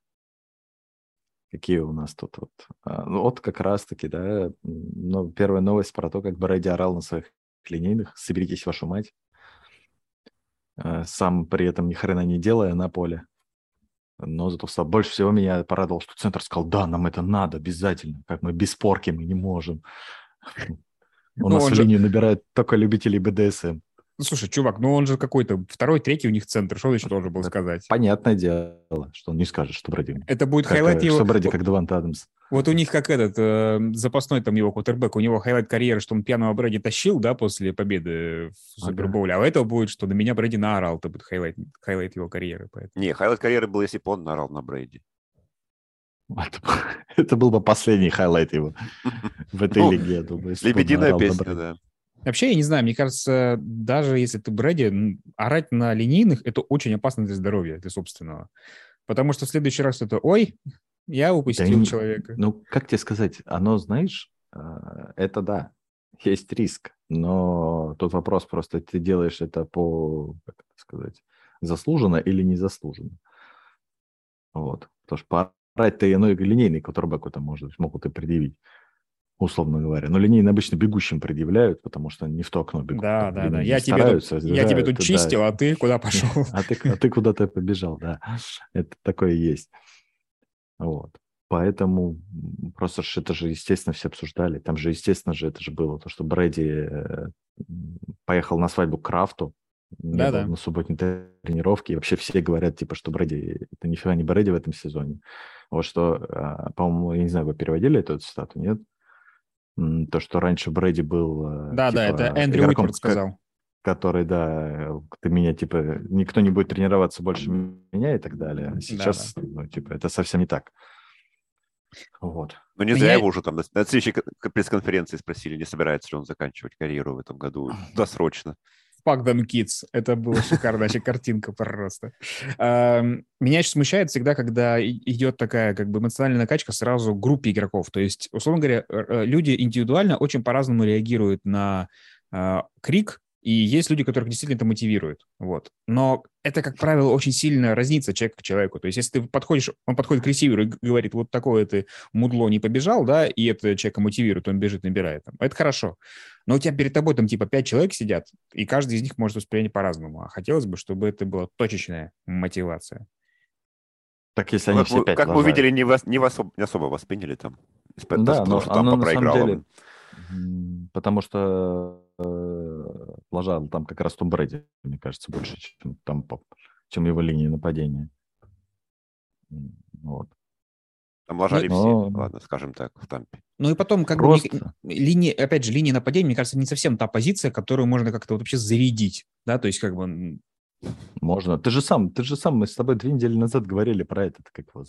Какие у нас тут вот? А, ну, вот как раз-таки, да, ну, первая новость про то, как Брэди орал на своих линейных «Соберитесь, вашу мать». А, сам при этом ни хрена не делая на поле. Но зато больше всего меня порадовало, что центр сказал, да, нам это надо обязательно, как мы без порки мы не можем. У ну, нас в линию набирают только любителей БДСМ. Ну, слушай, чувак, ну он же какой-то второй, третий у них центр. Что он еще должен был сказать? Понятное дело, что он не скажет, что Брэди. Это будет как, highlight его... Что Брэди как Даванте Адамс. Вот у них как этот э, запасной там его quarterback, у него highlight карьеры, что он пьяного Брэди тащил, да, после победы в Супербоуле, ага. а у этого будет, что на меня Брэди наорал, это будет highlight, highlight его карьеры. Поэтому. Не, highlight карьеры был, если бы он наорал на Брэди. Это, это был бы последний highlight его в этой ну, лиге, я думаю. Лебединая песня, да. Вообще, я не знаю, мне кажется, даже если ты Брэди, орать на линейных – это очень опасно для здоровья, для собственного. Потому что в следующий раз это «Ой, я упустил да, человека». Ну, как тебе сказать, оно, знаешь, а, это да, есть риск, но тут вопрос просто, ты делаешь это по, как это сказать, заслуженно или незаслуженно. Вот. Потому что поорать-то и, ну, и линейный квотербеку там может, могут и предъявить, условно говоря. Но линейные обычно бегущим предъявляют, потому что не в то окно бегут. Да, да, да. Я тебе, тут, я тебе тут да. чистил, а ты куда пошел? А ты, а ты куда-то побежал, да. Это такое есть. Вот. Поэтому просто это же, естественно, все обсуждали. Там же, естественно же, это же было то, что Брэди э, поехал на свадьбу к Крафту, Да-да. был на субботней тренировке, и вообще все говорят, типа, что Брэди, это нифига не Брэди в этом сезоне. Вот что, а, по-моему, я не знаю, вы переводили эту цитату, нет? То, что раньше Брэди был... э, Да, да, типа, это Эндрю игроком, Уитворд ка- сказал. который, да, ты меня, типа, никто не будет тренироваться больше меня и так далее. А сейчас, ну, типа, это совсем не так. Вот. Ну, не Меня- зря его уже там на, на следующей ко- ко- пресс-конференции спросили, не собирается ли он заканчивать карьеру в этом году досрочно. Fuck them kids. Это была шикарная картинка просто. Меня еще смущает всегда, когда идет такая как бы эмоциональная накачка сразу группе игроков. То есть, условно говоря, э, э, люди индивидуально очень по-разному реагируют на э, крик, и есть люди, которых действительно это мотивирует. Вот. Но это, как правило, очень сильно разнится человек к человеку. То есть, если ты подходишь, он подходит к ресиверу и говорит, вот такое ты мудло не побежал, да, и это человека мотивирует, он бежит, набирает. Там. Это хорошо. Но у тебя перед тобой там типа пять человек сидят, и каждый из них может воспринять по-разному. А хотелось бы, чтобы это была точечная мотивация. Так если они как все мы, пять как мы лажают. видели, не, вас, не, вас, не особо восприняли там. Да, но что там оно по на самом деле, потому что э, лажал там как раз Том Брэди, мне кажется, больше, чем там, чем его линии нападения. Вот. Там лажали Ну, все, ладно, скажем так, в Тампе. Ну и потом, как бы, Просто. линии, опять же, линия нападения, мне кажется, не совсем та позиция, которую можно как-то вот вообще зарядить, да, то есть как бы... Можно. Ты же сам, ты же сам, мы с тобой две недели назад говорили про это, как его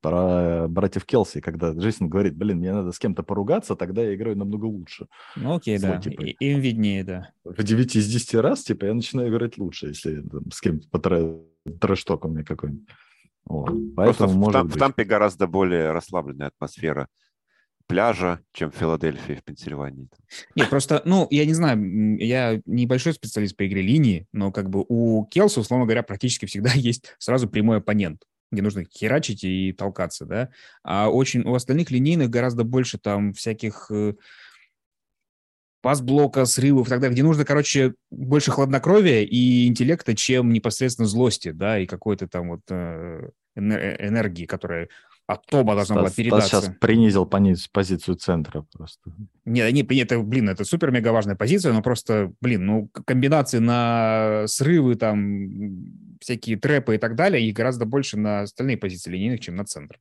про братьев Келси, когда Джейсон говорит, блин, мне надо с кем-то поругаться, тогда я играю намного лучше. Ну окей, Свой да, типа. и- им виднее, да. В 9 из 10 раз, типа, я начинаю играть лучше, если там, с кем-то по трэш-ток у меня какой-нибудь. Вот. Просто Поэтому, в, может в быть, Тампе гораздо более расслабленная атмосфера пляжа, чем в Филадельфии, в Пенсильвании. Нет, просто, ну, я не знаю, я небольшой специалист по игре линии, но как бы у Келса, условно говоря, практически всегда есть сразу прямой оппонент, где нужно херачить и толкаться, да. А очень у остальных линейных гораздо больше там всяких э, пас-блока, срывов и так далее, где нужно, короче, больше хладнокровия и интеллекта, чем непосредственно злости, да, и какой-то там вот э, э, энергии, которая от Тома должна была Стас, передаться. сейчас принизил пониз- позицию центра просто. Не, не, это, блин, это супер-мега важная позиция, но просто, блин, ну, комбинации на срывы, там, всякие трэпы и так далее, их гораздо больше на остальные позиции линейных, чем на центр.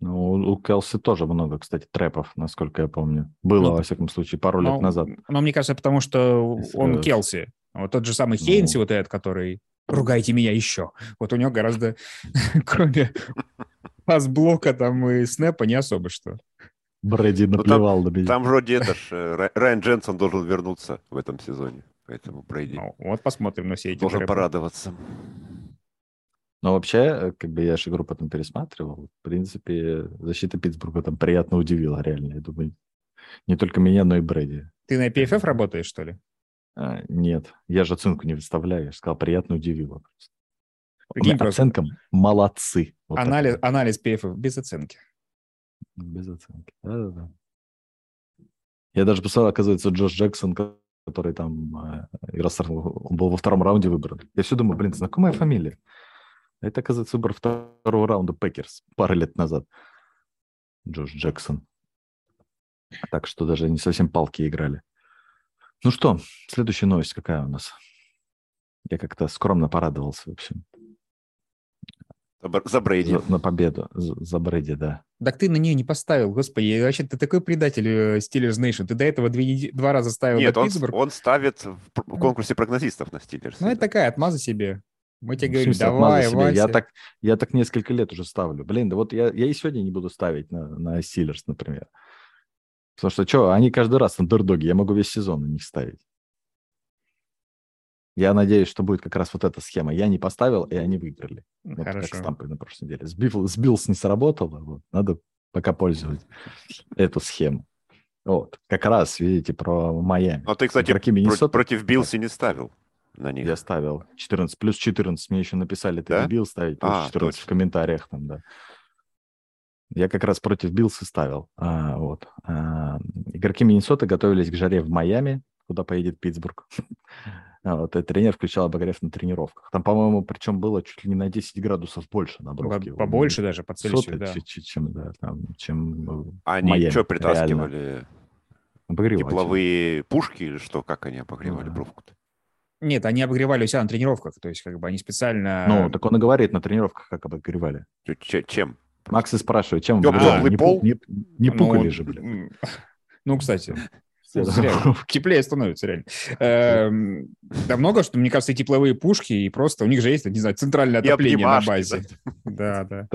Ну, у Келси тоже много, кстати, трэпов, насколько я помню. Было, Ну, во всяком случае, пару Но, лет назад. но мне кажется, потому что Если он. Келси. Вот тот же самый Ну. Хейнси, вот этот, который «ругайте меня еще». Вот у него гораздо, кроме пас-блока там и снэпа, не особо что. Брэди там- наплевал на меня. Там вроде это ж, э, Рай- Райан Дженсон должен вернуться в этом сезоне, поэтому Брейди Ну, вот посмотрим на все эти должен трэпы. порадоваться. Но вообще, как бы я же игру потом пересматривал. В принципе, защита Питтсбурга там приятно удивила, реально. Я думаю, не только меня, но и Брэди. Ты на PFF работаешь, что ли? А, нет, я же оценку не выставляю. Я же сказал, приятно удивило. просто. Прикинь, У меня просто Оценка молодцы. Вот анализ, вот. анализ PFF без оценки. Без оценки. Да-да-да. Я даже посмотрел, оказывается, Джош Джексон, который там э, с- он был во втором раунде выбран. Я все думаю, блин, знакомая фамилия. А это, оказывается, выбор второго раунда Пекерс пару лет назад. Джош Джексон. Так что даже не совсем палки играли. Ну что, следующая новость какая у нас? Я как-то скромно порадовался, в общем, За Бр- За Брейди. за- на победу за, за Брэди, да. Так ты на нее не поставил, господи. Вообще, ты такой предатель э, Steelers Nation. Ты до этого две два раза ставил Нет, на он, Питтсбург. он ставит в конкурсе прогнозистов на Стиллерс. Ну, это такая отмаза себе. Мы тебе говорим, смысле, давай, отмаза себе? Я Вася. так, я так несколько лет уже ставлю. Блин, да вот я, я и сегодня не буду ставить на, на Steelers, например. Потому что, что, они каждый раз андердоги, я могу весь сезон на них ставить. Я надеюсь, что будет как раз вот эта схема. Я не поставил, и они выиграли. Вот как с Хорошо. Тампой на прошлой неделе. Сбил, сбилс не сработало, вот, надо пока пользовать эту схему. Вот, как раз, видите, про Майами. Но ты, кстати, Игроки про- Миннесоты- против Билси не ставил. на них. Я ставил 14, плюс 14. Мне еще написали, ты Да? любил ставить плюс А, 14 в точно. комментариях там, да. Я как раз против Биллса ставил. А, вот. А, игроки Миннесоты готовились к жаре в Майами, куда поедет Питтсбург. А вот, и тренер включал обогрев на тренировках. Там, по-моему, причем было чуть ли не на 10 градусов больше на бровке. По- Побольше даже, по Цельсию, да. чем, да, там, чем э, Они Майами, что реально. притаскивали? Обогреватель. Тепловые пушки или что? Как они обогревали Да. бровку-то? Нет, они обогревали у себя на тренировках, то есть как бы они специально... Ну, так он и говорит на тренировках, как обогревали. Чё- Чем? Макс и спрашивает, чем обогревали? Не, пол? не, не Ну, пукали же, блин. Ну, кстати, Теплее становится, реально. Эм, Да много, что, мне кажется, и тепловые пушки, и просто у них же есть, не знаю, центральное отопление на базе. Да, да.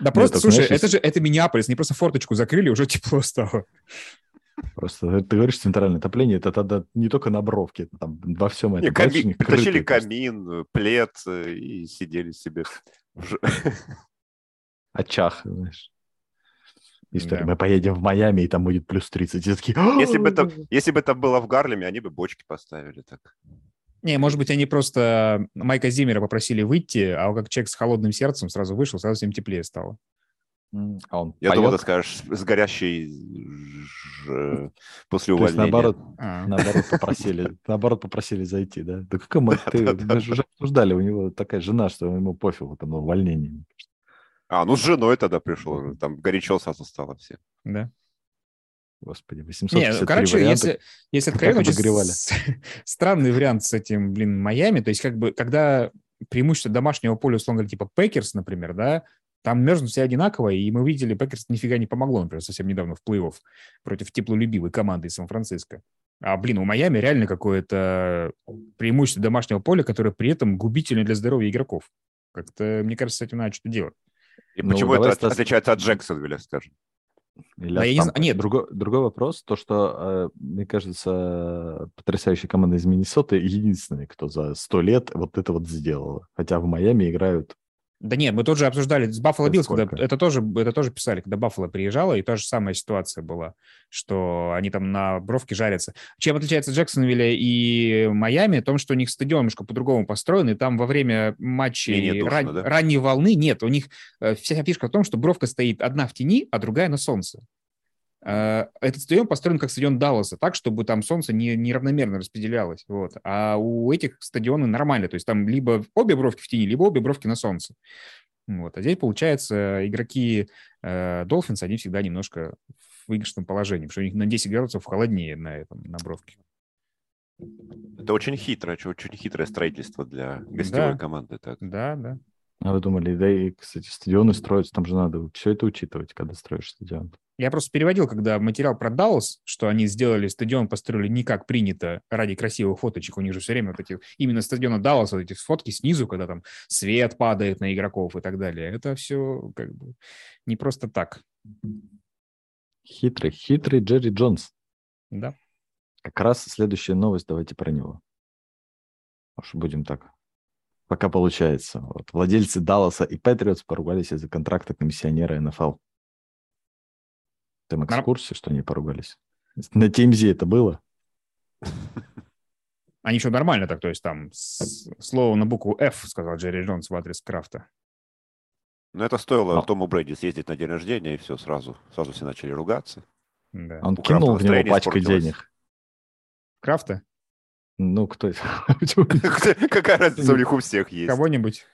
Да просто, слушай, это же, это Миннеаполис, они просто форточку закрыли, уже тепло стало. Просто ты говоришь центральное отопление, это тогда не только на бровке, это там во всем Не, этом. ками- Притащили просто. камин, э, плед э, и сидели себе. в очах, знаешь. История. Да. Мы поедем в Майами, и там будет плюс 30. И такие, Если бы, это, если бы это было в Гарлеме, они бы бочки поставили так. Не, может быть, они просто Майка Зиммера попросили выйти, а он как человек с холодным сердцем сразу вышел, сразу всем теплее стало. А он Я поет? думал, ты скажешь, с горящей ж- после То есть, увольнения. наоборот, А. наоборот попросили, наоборот попросили зайти, да? Да как ему- ты- мы же уже обсуждали, у него такая жена, что ему пофигу там увольнение. А, ну с женой тогда пришел. Там горячо сразу стало все. Да. Господи, Не, 853 ну, короче, варианта. если, если откровенно, очень странный вариант с этим, блин, Майами. То есть, как бы, когда преимущество домашнего поля, условно говоря, типа Пекерс, например, да, там мерзнут все одинаково, и мы видели, Пекерс нифига не помогло, например, совсем недавно в плей-офф против теплолюбивой команды из Сан-Франциско. А, блин, у Майами реально какое-то преимущество домашнего поля, которое при этом губительно для здоровья игроков. Как-то, мне кажется, с этим надо что-то делать. И Ну, почему это от- Стас. отличается от Джексонвилля, скажем? Или от я не знаю. Нет. Другой, другой вопрос, то, что, э, мне кажется, потрясающая команда из Миннесоты единственная, кто за сто лет вот это вот сделала. Хотя в Майами играют Да нет, мы тоже обсуждали с Баффало Биллс, это тоже, это тоже писали, когда Баффало приезжала, и та же самая ситуация была, что они там на бровке жарятся. Чем отличается Джексонвилля и Майами? В том, что у них стадион немножко по-другому построен, и там во время матчей душно, ран- да? ранней волны нет. У них э, вся фишка в том, что бровка стоит одна в тени, а другая на солнце. Э, Этот стадион построен как стадион Далласа, так, чтобы там солнце не, неравномерно распределялось. Вот. А у этих стадионы нормально, то есть там либо обе бровки в тени, либо обе бровки на солнце. Вот. А здесь, получается, игроки э, Dolphins, они всегда немножко в выигрышном положении, потому что у них на 10 градусов холоднее на, этом, на бровке. Это очень хитрое, очень хитрое строительство для гостевой Да. команды. Так. Да, да. Вы думали, да и, кстати, стадионы строятся, там же надо все это учитывать, когда строишь стадион. Я просто переводил, когда материал про Даллас, что они сделали стадион, построили не как принято ради красивых фоточек. У них же все время вот эти, именно стадиона Далласа, вот эти фотки снизу, когда там свет падает на игроков и так далее. Это все как бы не просто так. Хитрый, хитрый Джерри Джонс. Да. Как раз следующая новость, давайте про него. Уж будем так. Пока получается. Вот. Владельцы Далласа и Патриотс поругались из-за контракта комиссионера НФЛ. Ты, Макс, в курсе, что они поругались? На TMZ это было? Они еще нормально так, то есть там с- слово на букву F, сказал Джерри Джонс в адрес Крафта. Но это стоило А. Тому Брэди съездить на день рождения, и все, сразу, сразу все начали ругаться. Да. Он У кинул в него испортилось. денег. Крафта? Ну, кто это? Какая разница, у них у всех есть. Кого-нибудь?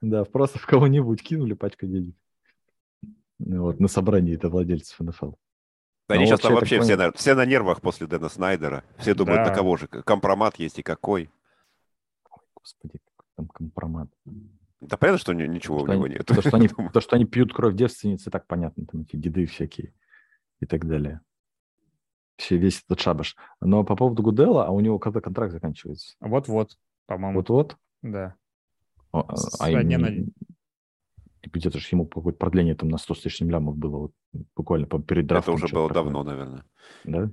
Да, просто в кого-нибудь кинули пачку денег. Ну Вот, на собрании это владельцев НФЛ. Они Ну, сейчас там вообще, вообще я так все на, все на нервах после Дэна Снайдера. Все думают, Да. на кого же компромат есть и какой. Господи, какой там компромат. Да понятно, что ни- ничего у что него они- нет. То что, они, то, что они пьют кровь девственницы, так понятно, там эти деды всякие и так далее. Все, весь этот шабаш. Но по поводу Гудела, а у него когда контракт заканчивается? Вот-вот, по-моему. Вот-вот. Да. О, а- а дня им- на. Где-то же ему какое-то продление там на 100 с лишним лямов было вот, буквально по- перед Это драфтом. уже что-то было такое. давно, наверное. Да?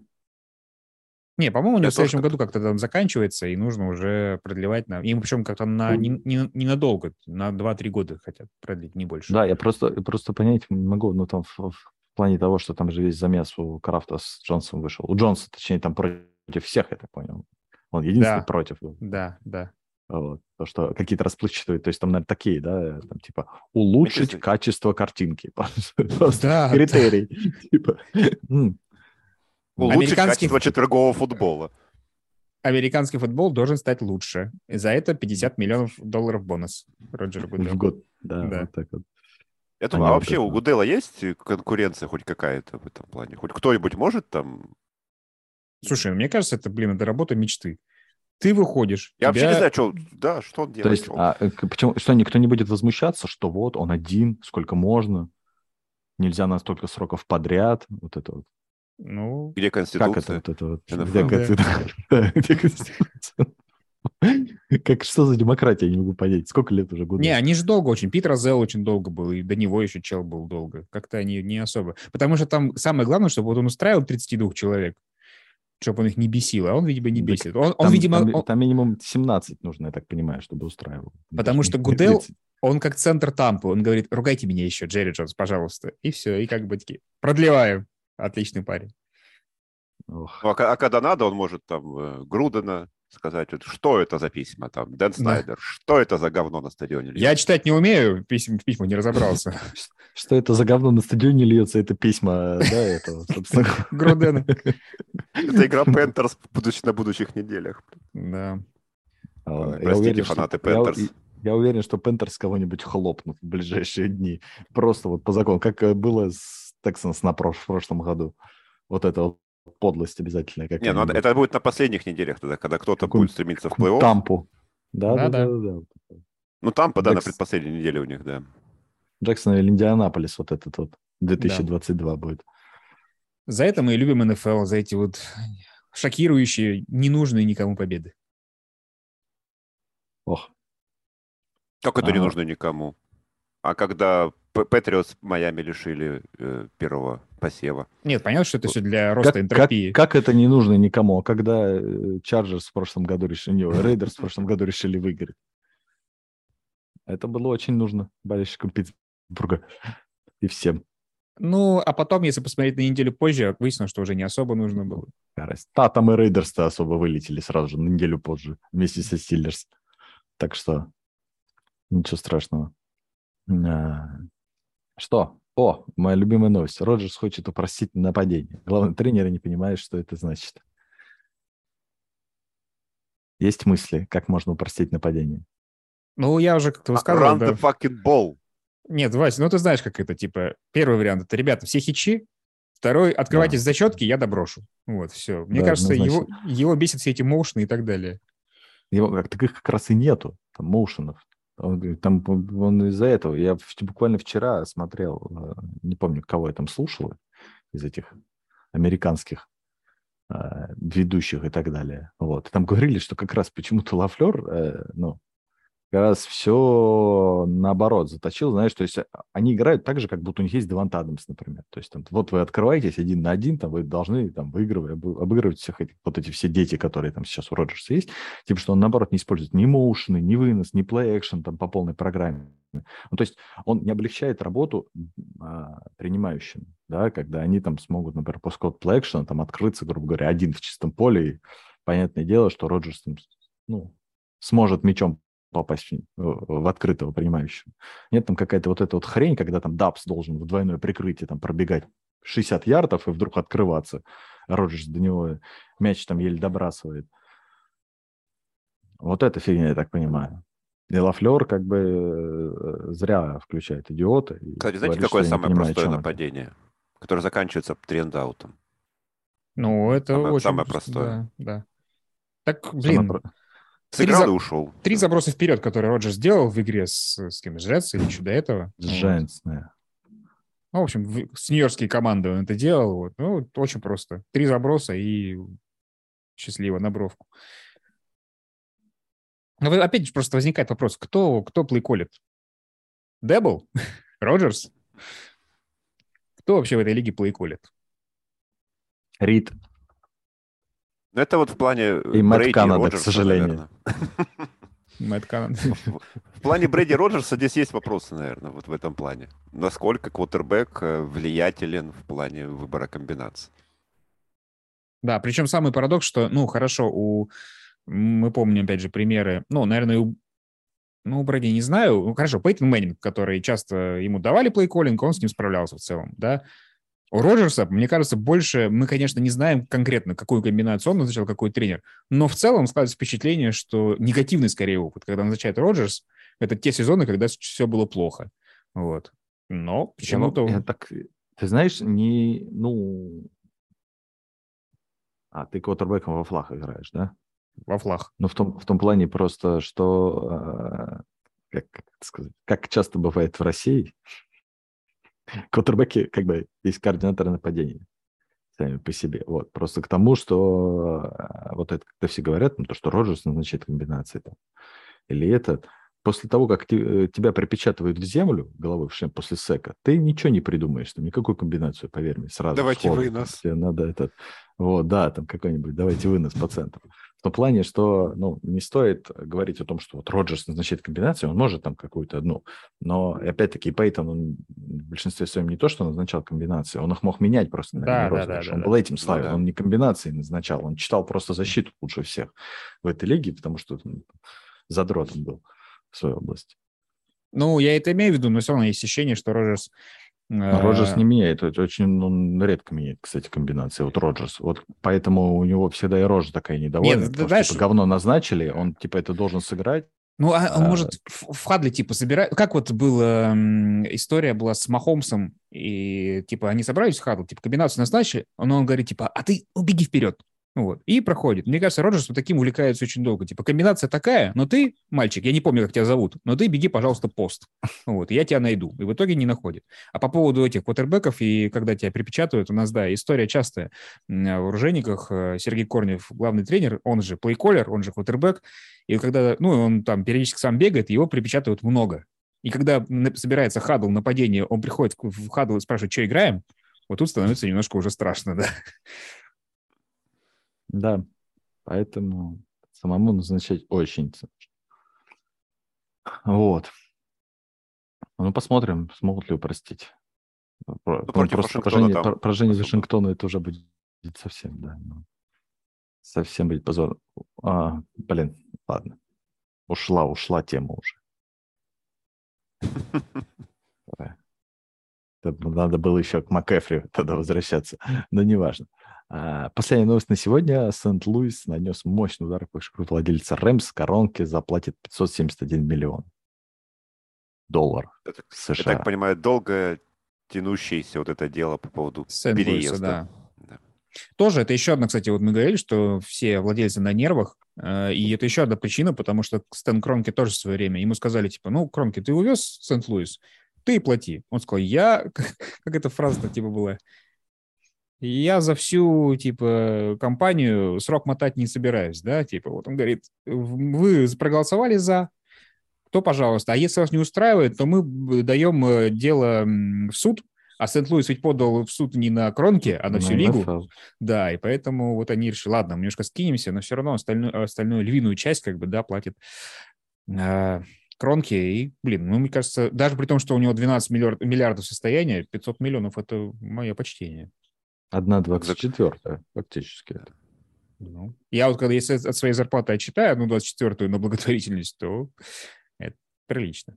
Не, по-моему, у него в следующем году как-то там заканчивается, и нужно уже продлевать. На... Им причем как-то на... не, не- ненадолго, на 2-3 года хотят продлить, не больше. Да, я просто, просто понять не могу, ну там в, в плане того, что там же весь замес у Крафта с Джонсом вышел. У Джонса, точнее, там против всех, я так понял. Он единственный Да. против. Да, да. Вот. То, что какие-то расплывчатые, то есть там, наверное, такие, да, там, типа, улучшить качество картинки. Просто Да, критерий. Типа, Улучшить Американский качество четвергового футбола. Американский футбол должен стать лучше. И за это 50 миллионов долларов бонус Роджеру в Гудел. год. Да, Да. вот так вот. Я думаю, а вообще это- у Гудела есть конкуренция хоть какая-то в этом плане? Хоть кто-нибудь может там... Слушай, мне кажется, это, блин, это работа мечты. Ты выходишь. Я вообще тебя- не знаю, что, да, что он делает. То есть, Он- а, э, почему, что никто не будет возмущаться, что вот он один, сколько можно, нельзя на столько сроков подряд, вот это вот. Ну, Где Как это Конституция? вот это вот? НФЛ. Где Конституция? Да, где Конституция? Как что за демократия, я не могу понять. Сколько лет уже года? не, они же долго очень. Пит Розел очень долго был, и до него еще чел был долго. Как-то они не особо. Потому что там самое главное, чтобы вот он устраивал 32 человек, чтобы он их не бесил, а он, видимо, не Так бесит. Он, он, Там, видимо, там, он, там минимум 17 нужно, я так понимаю, чтобы устраивал. Потому Даже что Гудел- 30. он как центр Тампы. Он говорит, ругайте меня еще, Джерри Джонс, пожалуйста. И все, и как бы такие, продлеваем. Отличный парень. Ох. Ну, а, а когда надо, он может там э, Грудена сказать, вот, что это за письма там, Дэн Снайдер, что это за говно на стадионе? Я льется?» читать не умею, письма, в письмах не разобрался. Что это за говно на стадионе льется? Это письма, да, этого, собственно. Грудена. Это игра Пентерс на будущих неделях. Да. А, я Простите, уверен, что- фанаты я- Пентерс. Я уверен, что Пентерс кого-нибудь хлопнут в ближайшие дни. Просто вот по закону, как э, было с Тексанс на прошлом году. Вот это вот подлость обязательно. Не, ну это будет на последних неделях тогда, когда кто-то будет стремиться в плей-офф. Тампу. Да, да, Да-да. да, да, да. Ну, там, да, на Джекс- предпоследней неделе у них, да. Джексон или Индианаполис вот этот вот 2022 будет. За это мы и любим НФЛ, за эти вот шокирующие, ненужные никому победы. Ох, Как это не Ага. нужно никому? А когда Патриотс Майами лишили э, первого посева. Нет, понятно, что это все для роста как, как, энтропии. как это не нужно никому? А когда Чарджерс в прошлом году решили, не, Рейдерс в прошлом году решили выиграть. Это было очень нужно болельщикам Питтсбурга и всем. Ну, а потом, если посмотреть на неделю позже, выяснилось, что уже не особо нужно было. Да, там и Рейдерс-то особо вылетели сразу же на неделю позже вместе со Стиллерс. Так что ничего страшного. А, Что? О, моя любимая новость. Роджерс хочет упростить нападение. Главный тренер не понимает, что это значит. Есть мысли, как можно упростить нападение? Ну, я уже как-то Run высказывал, да. the fucking ball. Нет, Вася, ну ты знаешь, как это, типа, первый вариант, это, ребята, все хичи, второй, открывайте Да. зачетки, я доброшу. Вот, все. Мне Да, кажется, его, однозначно. его бесит все эти моушены и так далее. Его как таких как раз и нету, там, моушенов. Он, говорит, там он из-за этого. Я буквально вчера смотрел, э, не помню, кого я там слушал из этих американских э, ведущих и так далее. Вот. Там говорили, что как раз почему-то Лафлер, э, ну, как раз все наоборот заточил, знаешь, то есть а, они играют так же, как будто у них есть Девант Адамс, например. То есть там, вот вы открываетесь один на один, там вы должны там выигрывать, обы- обыгрывать всех этих, вот эти все дети, которые там сейчас у Роджерса есть, типа, что он, наоборот, не использует ни моушены, ни вынос, ни плей-экшен там по полной программе. Ну, то есть он не облегчает работу а, принимающим, да, когда они там смогут, например, после какого-то плей-экшена там открыться, грубо говоря, один в чистом поле, и понятное дело, что Роджерс там, ну, сможет мячом попасть в, в открытого принимающего. Нет там какая-то вот эта вот хрень, когда там Дабс должен в двойное прикрытие там пробегать 60 ярдов и вдруг открываться. А Роджерс до него мяч там еле добрасывает. Вот эта фигня, я так понимаю. И Лафлер как бы э, зря включает идиота. и Кстати, знаете, говорит, какое самое понимаю, простое чем это. нападение? Которое заканчивается трендаутом. Ну, это Самое- очень... самое простое. Да, да. Так, Самое блин, про- Сыграл за- и ушел. три заброса вперед, которые Роджер сделал в игре с, с кем, с Джетс или еще до этого. Giants, да. Ну, в общем, в- с нью-йоркские команды он это делал. Вот. Ну, очень просто. Три заброса и счастливо на бровку. Но опять же просто возникает вопрос, кто, кто плейколит? Дебл? Роджерс? Кто вообще в этой лиге плейколит? Рид. Ну, это вот в плане И Мэтт Канада, к сожалению. Мэтт Канн. В плане Брэди Роджерса здесь есть вопросы, наверное, вот в этом плане. Насколько квотербек э, влиятелен в плане выбора комбинаций? Да, причем самый парадокс, что, ну, хорошо, у Мы помним, опять же, примеры, ну, наверное, у ну, Брэди не знаю. Ну, хорошо, Пейтон Мэннинг, который часто ему давали плей-коллинг, он с ним справлялся в целом, да. У Роджерса, мне кажется, больше мы, конечно, не знаем конкретно, какую комбинацию он назначал, какой тренер, но в целом складывается впечатление, что негативный скорее опыт, когда назначает Роджерс, это те сезоны, когда все было плохо. Вот. Но почему-то... Я, я так, ты знаешь, не, ну... А, ты квотербеком во флаг играешь, да? Во флаг. Ну, в том, в том плане просто, что, э, как, как сказать, как часто бывает в России, квотербеки, как бы, есть координаторы нападения сами по себе. Вот. Просто к тому, что э, вот это, когда все говорят, ну, то, что Роджерс назначает комбинации там, или этот, после того, как э, тебя припечатывают в землю головой в шлем после сека, ты ничего не придумаешь, там никакую комбинацию, поверь мне, сразу. Давайте сходу, вынос. Тебе надо этот, вот, да, там какой-нибудь, давайте вынос по центру. В том плане, что, ну, не стоит говорить о том, что вот Роджерс назначает комбинацию, он может там какую-то одну, но, опять-таки, Пейтон, он в большинстве своем не то, что назначал комбинации, он их мог менять просто на да, да, да, да, Он да. был этим Ну славен, да. он не комбинации назначал, он читал просто защиту лучше всех в этой лиге, потому что ну, задротом был в своей области. Ну, я это имею в виду, но все равно есть ощущение, что Роджерс... Э, Роджерс не меняет, это очень он редко меняет, кстати, комбинации. Вот Роджерс, вот поэтому у него всегда и рожа такая недовольная, Нет, потому знаешь- что типа, говно назначили, он типа это должен сыграть. Ну, а А, может в, Хадле, типа, собирать... Как вот была история была с Махомсом, и, типа, они собрались в Хадл, типа, комбинацию назначили, но он говорит, типа, а ты убеги вперед. Вот. И проходит. Мне кажется, Роджерс вот таким увлекается очень долго. Типа, комбинация такая, но ты, мальчик, я не помню, как тебя зовут, но ты беги, пожалуйста, пост. Вот, я тебя найду. И в итоге не находит. А по поводу этих квотербеков, и когда тебя припечатывают, у нас, да, история частая. М, В оружейниках э, Сергей Корнев, главный тренер, он же плейколлер, он же квотербек. И когда, ну, он там периодически сам бегает, его припечатывают много. И когда собирается хадл, нападение, он приходит в хадл и спрашивает, что играем, вот тут становится немножко уже страшно, да. Да, поэтому самому назначать очень сложно. Вот. Ну, посмотрим, смогут ли упростить. Про- ну, против просто там про- особо. Вашингтона это уже будет совсем, да. ну, совсем будет позор. А, блин, ладно. Ушла, ушла тема уже. Надо было еще к МакЭфри тогда возвращаться, но неважно. А, Последняя новость на сегодня. Сент-Луис нанес мощный удар по владельца Рэмс. Коронки заплатит 571 миллион долларов Я так- США. Я так понимаю, долго тянущееся вот это дело по поводу переезда. да. Да. Тоже это еще одна, кстати, вот мы говорили, что все владельцы на нервах, э, и это еще одна причина, потому что Стэн Кронки тоже в свое время, ему сказали, типа, ну, Кронки, ты увез Сент-Луис, ты и плати. Он сказал, я, как эта фраза типа была, я за всю, типа, компанию срок мотать не собираюсь, да, типа, вот он говорит, вы проголосовали за, то, пожалуйста, а если вас не устраивает, то мы даем э, дело в суд, а Сент-Луис ведь подал в суд не на Кронке, а на всю лигу. Да, и поэтому вот они решили, ладно, мы немножко скинемся, но все равно остальную, остальную львиную часть как бы, да, платит э, Кронки. И, блин, ну, мне кажется, даже при том, что у него 12 миллиард, миллиардов состояния, 500 миллионов – это мое почтение. Одна двадцать четвертая, фактически. Ну, я вот когда если от своей зарплаты отчитаю одну 24-ю на благотворительность, то это прилично.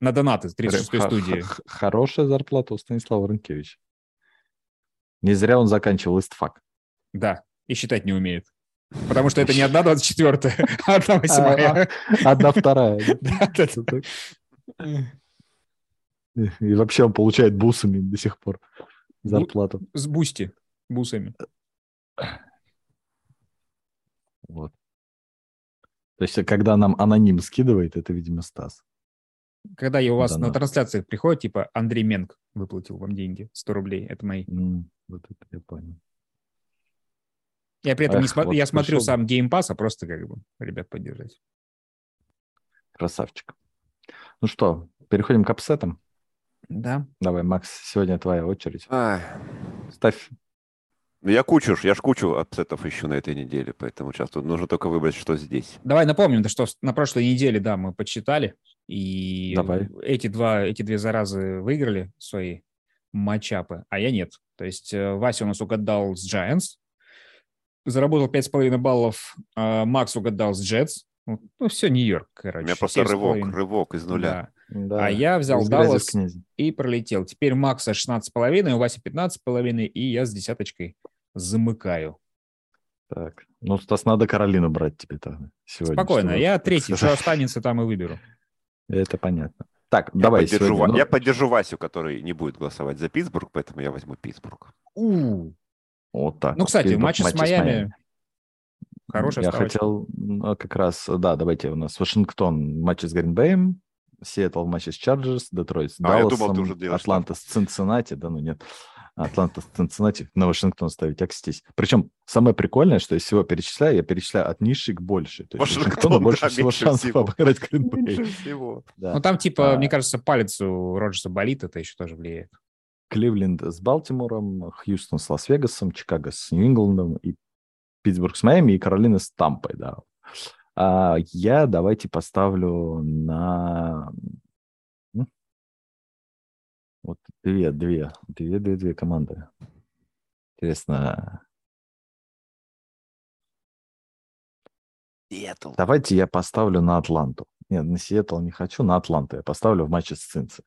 На донаты 36-й Х- студии. Хорошая зарплата у Станислава Рынкевича. Не зря он заканчивал истфак. Да, и считать не умеет. Потому что это не одна 24-я, а одна восьмая. Одна вторая. И вообще он получает бусами до сих пор зарплату. С Boosty, бусами. Вот. То есть, когда нам аноним скидывает, это, видимо, Стас. Когда я у вас на Донат. трансляциях приходит, типа, Андрей Менг выплатил вам деньги, 100 рублей, это мои. М, Вот это я понял. Я при этом не Эх, смо- вот я смотрю сам Game Pass, а просто как бы ребят поддержать. Красавчик. Ну что, переходим к upset ам. Да. Давай, Макс, сегодня твоя очередь. Ай, Ставь. ну я кучу, я ж кучу upset ов ищу на этой неделе, поэтому сейчас тут нужно только выбрать, что здесь. Давай напомним, да, что на прошлой неделе, да, мы подсчитали, и Давай. эти два, эти две заразы выиграли свои матчапы, а я нет. То есть э, Вася у нас угадал с Giants, заработал 5,5 баллов, а Макс угадал с Джетс. Ну, все, Нью-Йорк, короче. У меня просто рывок, 7,5. рывок из нуля. Да. Да. А я взял Даллас и пролетел. Теперь Макса 16,5, у Васи 15,5, и я с десяточкой замыкаю. Так. Ну, Стас, надо Каролину брать тебе тогда сегодня. Спокойно, чтобы, я третий, что сказать. останется, там и выберу. Это понятно. Так, Я, давай поддержу, сегодня, Ва- ну, я поддержу Васю, который не будет голосовать за Питтсбург, поэтому я возьму Питтсбург. У, Вот так. Ну, вот. кстати, матче с Майами хорошая Я ставочка. хотел, ну, как раз, да, давайте у нас Вашингтон в матче с Гринбеем, Сиэтл в матче с Чарджерс, Детройт с А, я Далласом, думал, ты уже делаешь Атланта с Цинциннати, да, ну нет, Атланта с Цинциннати на Вашингтон ставить, окстись. Причем самое прикольное, что я всего перечисляю, я перечисляю от низшей к большей. То есть Вашингтон, Вашингтону больше да, всего шансов всего. обыграть Гринбей. Да. Ну, там, типа, А. мне кажется, палец у Роджерса болит, это еще тоже влияет. Кливленд с Балтимором, Хьюстон с Лас-Вегасом, Чикаго с Нью-Ингландом и Питтсбург с Майами и Каролина с Тампой, да. А я давайте поставлю на вот две, две, две, две, две команды. Интересно, Сиэтл. давайте я поставлю на Атланту. Нет, на Сиэтл не хочу, на Атланту я поставлю в матче с Цинци.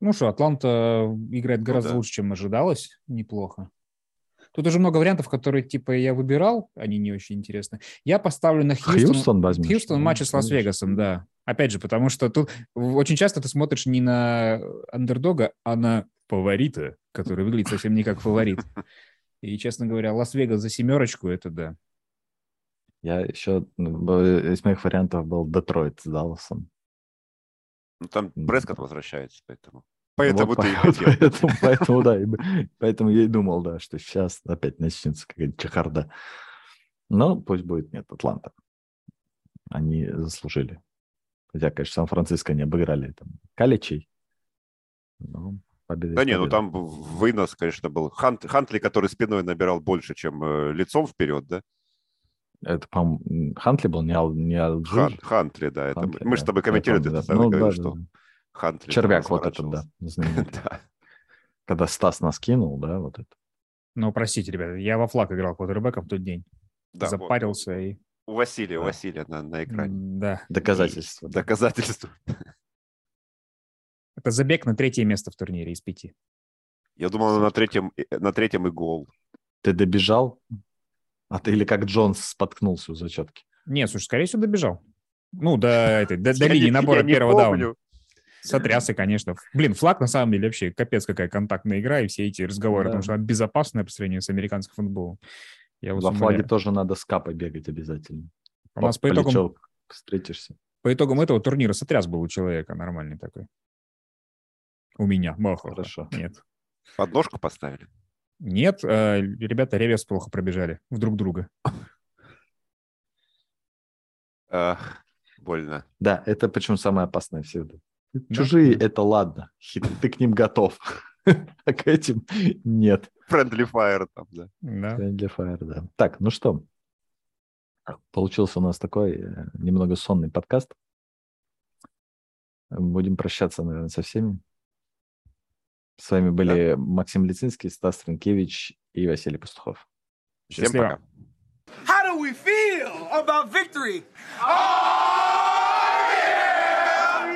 Ну что, Атланта играет гораздо да. лучше, чем ожидалось. Неплохо. Тут уже много вариантов, которые, типа, я выбирал. Они не очень интересны. Я поставлю на Хьюстон. Хьюстон возьмешь? Хьюстон в Ну, матче с конечно. Лас-Вегасом, да. Опять же, потому что тут очень часто ты смотришь не на андердога, а на фаворита, который выглядит совсем не как фаворит. И, честно говоря, Лас-Вегас за семерочку, это да. Я еще из моих вариантов был Детройт с Далласом. Ну, там М. Прескотт возвращается, поэтому... Поэтому Вот ты и по- хотел. Поэтому, поэтому, да, и поэтому я и думал, да, что сейчас опять начнется какая-то чехарда. Но пусть будет нет, Атланта. Они заслужили. Хотя, конечно, Сан-Франциско не обыграли там Каличей. Но победа Да не, ну там вынос, конечно, был. Хант- Хантли, который спиной набирал больше, чем э, лицом вперед, да? Это, по-моему, Хантли был, не, Ал, не Алджир. Хан- Хантли, да. Это... Хантли, Мы же с тобой комментировали, ты да. Ну, да, что да. Хантли Червяк вот этот, да. Когда Стас нас кинул, да, вот это. Но простите, ребята, я во флаг играл квотербеком в тот день. Да, вот. Запарился и... У Василия, у Да. Василия на, на экране. Да. Доказательство. да. Доказательство. Это забег на третье место в турнире из пяти. Я думал, на третьем, э, на третьем и гол. Ты добежал? А ты или как Джонс споткнулся у зачетки? Нет, слушай, скорее всего, добежал. Ну, до, этой, до, до линии набора первого дауна. Сотрясся, конечно. Блин, флаг на самом деле вообще капец какая контактная игра, и все эти разговоры, Да. потому что она безопасная по сравнению с американским футболом. Я Во флаге умоляю. тоже надо с капой бегать обязательно. У нас по итогам, встретишься. по итогам этого турнира сотряс был у человека нормальный такой. У меня. Махо. Хорошо. Нет. Подножку поставили. Нет, э, ребята реверс плохо пробежали в друг друга. Больно. Да, это почему самое опасное всегда. Чужие это ладно, ты к ним готов. А к этим нет. Friendly fire там, да. Да. Для Fire, да. Так, ну что, получился у нас такой э, немного сонный подкаст. Будем прощаться, наверное, со всеми. С вами были Максим Лицинский, Стас Тринкевич и Василий Пастухов. Всем Счастливо. пока. How do we feel about victory? Oh!